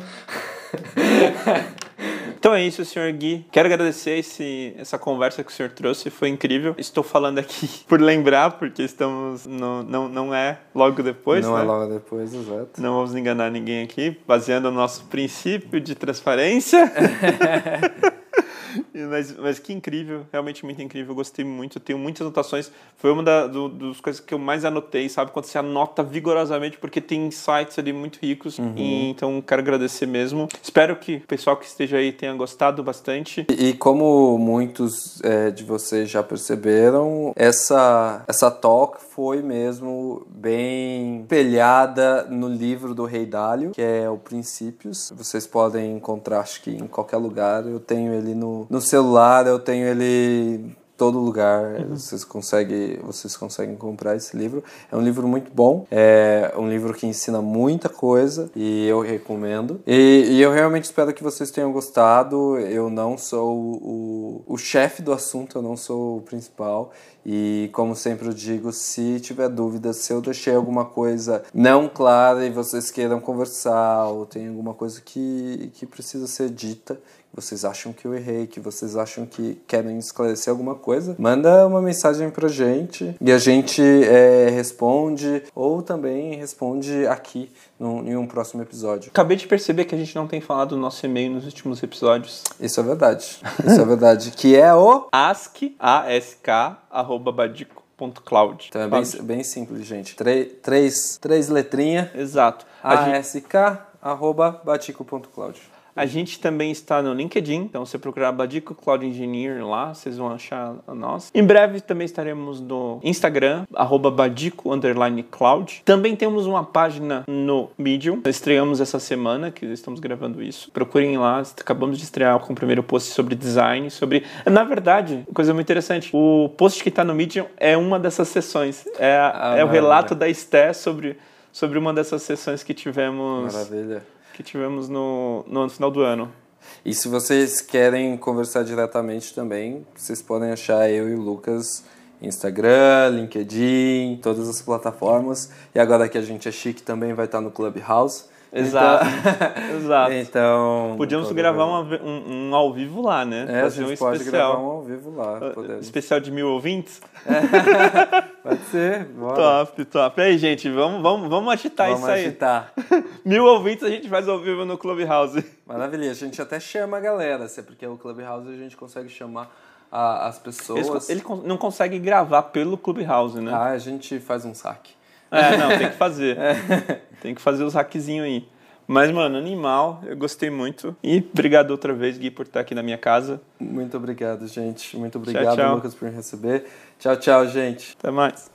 Então é isso, senhor Gui. Quero agradecer esse, essa conversa que o senhor trouxe, foi incrível. Estou falando aqui por lembrar, porque estamos. No, não, não é logo depois. Não é né? é logo depois, exato. Não vamos enganar ninguém aqui, baseando o nosso princípio de transparência. Mas, mas que incrível, realmente muito incrível. Eu gostei muito, tenho muitas anotações. Foi uma da, do, das coisas que eu mais anotei, sabe? Quando você anota vigorosamente, porque tem insights ali muito ricos. Uhum. E, então, quero agradecer mesmo. Espero que o pessoal que esteja aí tenha gostado bastante. E, e como muitos é, de vocês já perceberam, essa, essa talk foi mesmo bem espelhada no livro do Rei Dálio, que é o Princípios. Vocês podem encontrar, acho que em qualquer lugar. Eu tenho ele no, no celular, eu tenho ele todo lugar. Uhum. vocês conseguem vocês conseguem comprar esse livro. É um livro muito bom é um livro que ensina muita coisa e eu recomendo. E, e eu realmente espero que vocês tenham gostado. Eu não sou o, o chefe do assunto eu não sou o principal. E como sempre eu digo, se tiver dúvida, se eu deixei alguma coisa não clara e vocês queiram conversar ou tem alguma coisa que, que precisa ser dita, vocês acham que eu errei, que vocês acham que querem esclarecer alguma coisa, manda uma mensagem pra gente e a gente é, responde ou também responde aqui em um próximo episódio. Acabei de perceber que a gente não tem falado do nosso e-mail nos últimos episódios. Isso é verdade. Isso é verdade. que é o ask, A-S-K, arroba badico. Cloud. Então é bem, bem simples, gente. Três, três, três letrinhas. Exato. ASK, arroba batico.cloud. A gente também está no LinkedIn, então você procurar Badico Cloud Engineer lá, vocês vão achar nós. Em breve também estaremos no Instagram, arroba Badico Cloud. Também temos uma página no Medium, estreamos essa semana, que estamos gravando isso. Procurem lá, acabamos de estrear com o primeiro post sobre design, sobre... Na verdade, coisa muito interessante, o post que está no Medium é uma dessas sessões, é, ah, é o relato da Esté sobre, sobre uma dessas sessões que tivemos... Maravilha que tivemos no, no final do ano. E se vocês querem conversar diretamente também, vocês podem achar eu e o Lucas Instagram, LinkedIn, todas as plataformas. E agora que a gente é chique, também vai estar no Clubhouse. Exato. Então, Exato. então Podíamos gravar uma, um, um, ao vivo lá, né? É, Fazer a gente um pode especial. gravar um ao vivo lá. Uh, podemos. Especial de mil ouvintes? pode ser, bora. Top, top. E aí, gente, vamos, vamos, vamos agitar vamos isso aí. Agitar. mil ouvintes a gente faz ao vivo no Clubhouse. Maravilha, a gente até chama a galera, é porque o Clubhouse a gente consegue chamar a, as pessoas. Ele, ele não consegue gravar pelo Clubhouse, né? Ah, a gente faz um saque. É, não, tem que fazer. É. Tem que fazer os hackzinhos aí. Mas, mano, animal, eu gostei muito. E obrigado outra vez, Gui, por estar aqui na minha casa. Muito obrigado, gente. Muito obrigado, tchau, tchau. Lucas, por me receber. Tchau, tchau, gente. Até mais.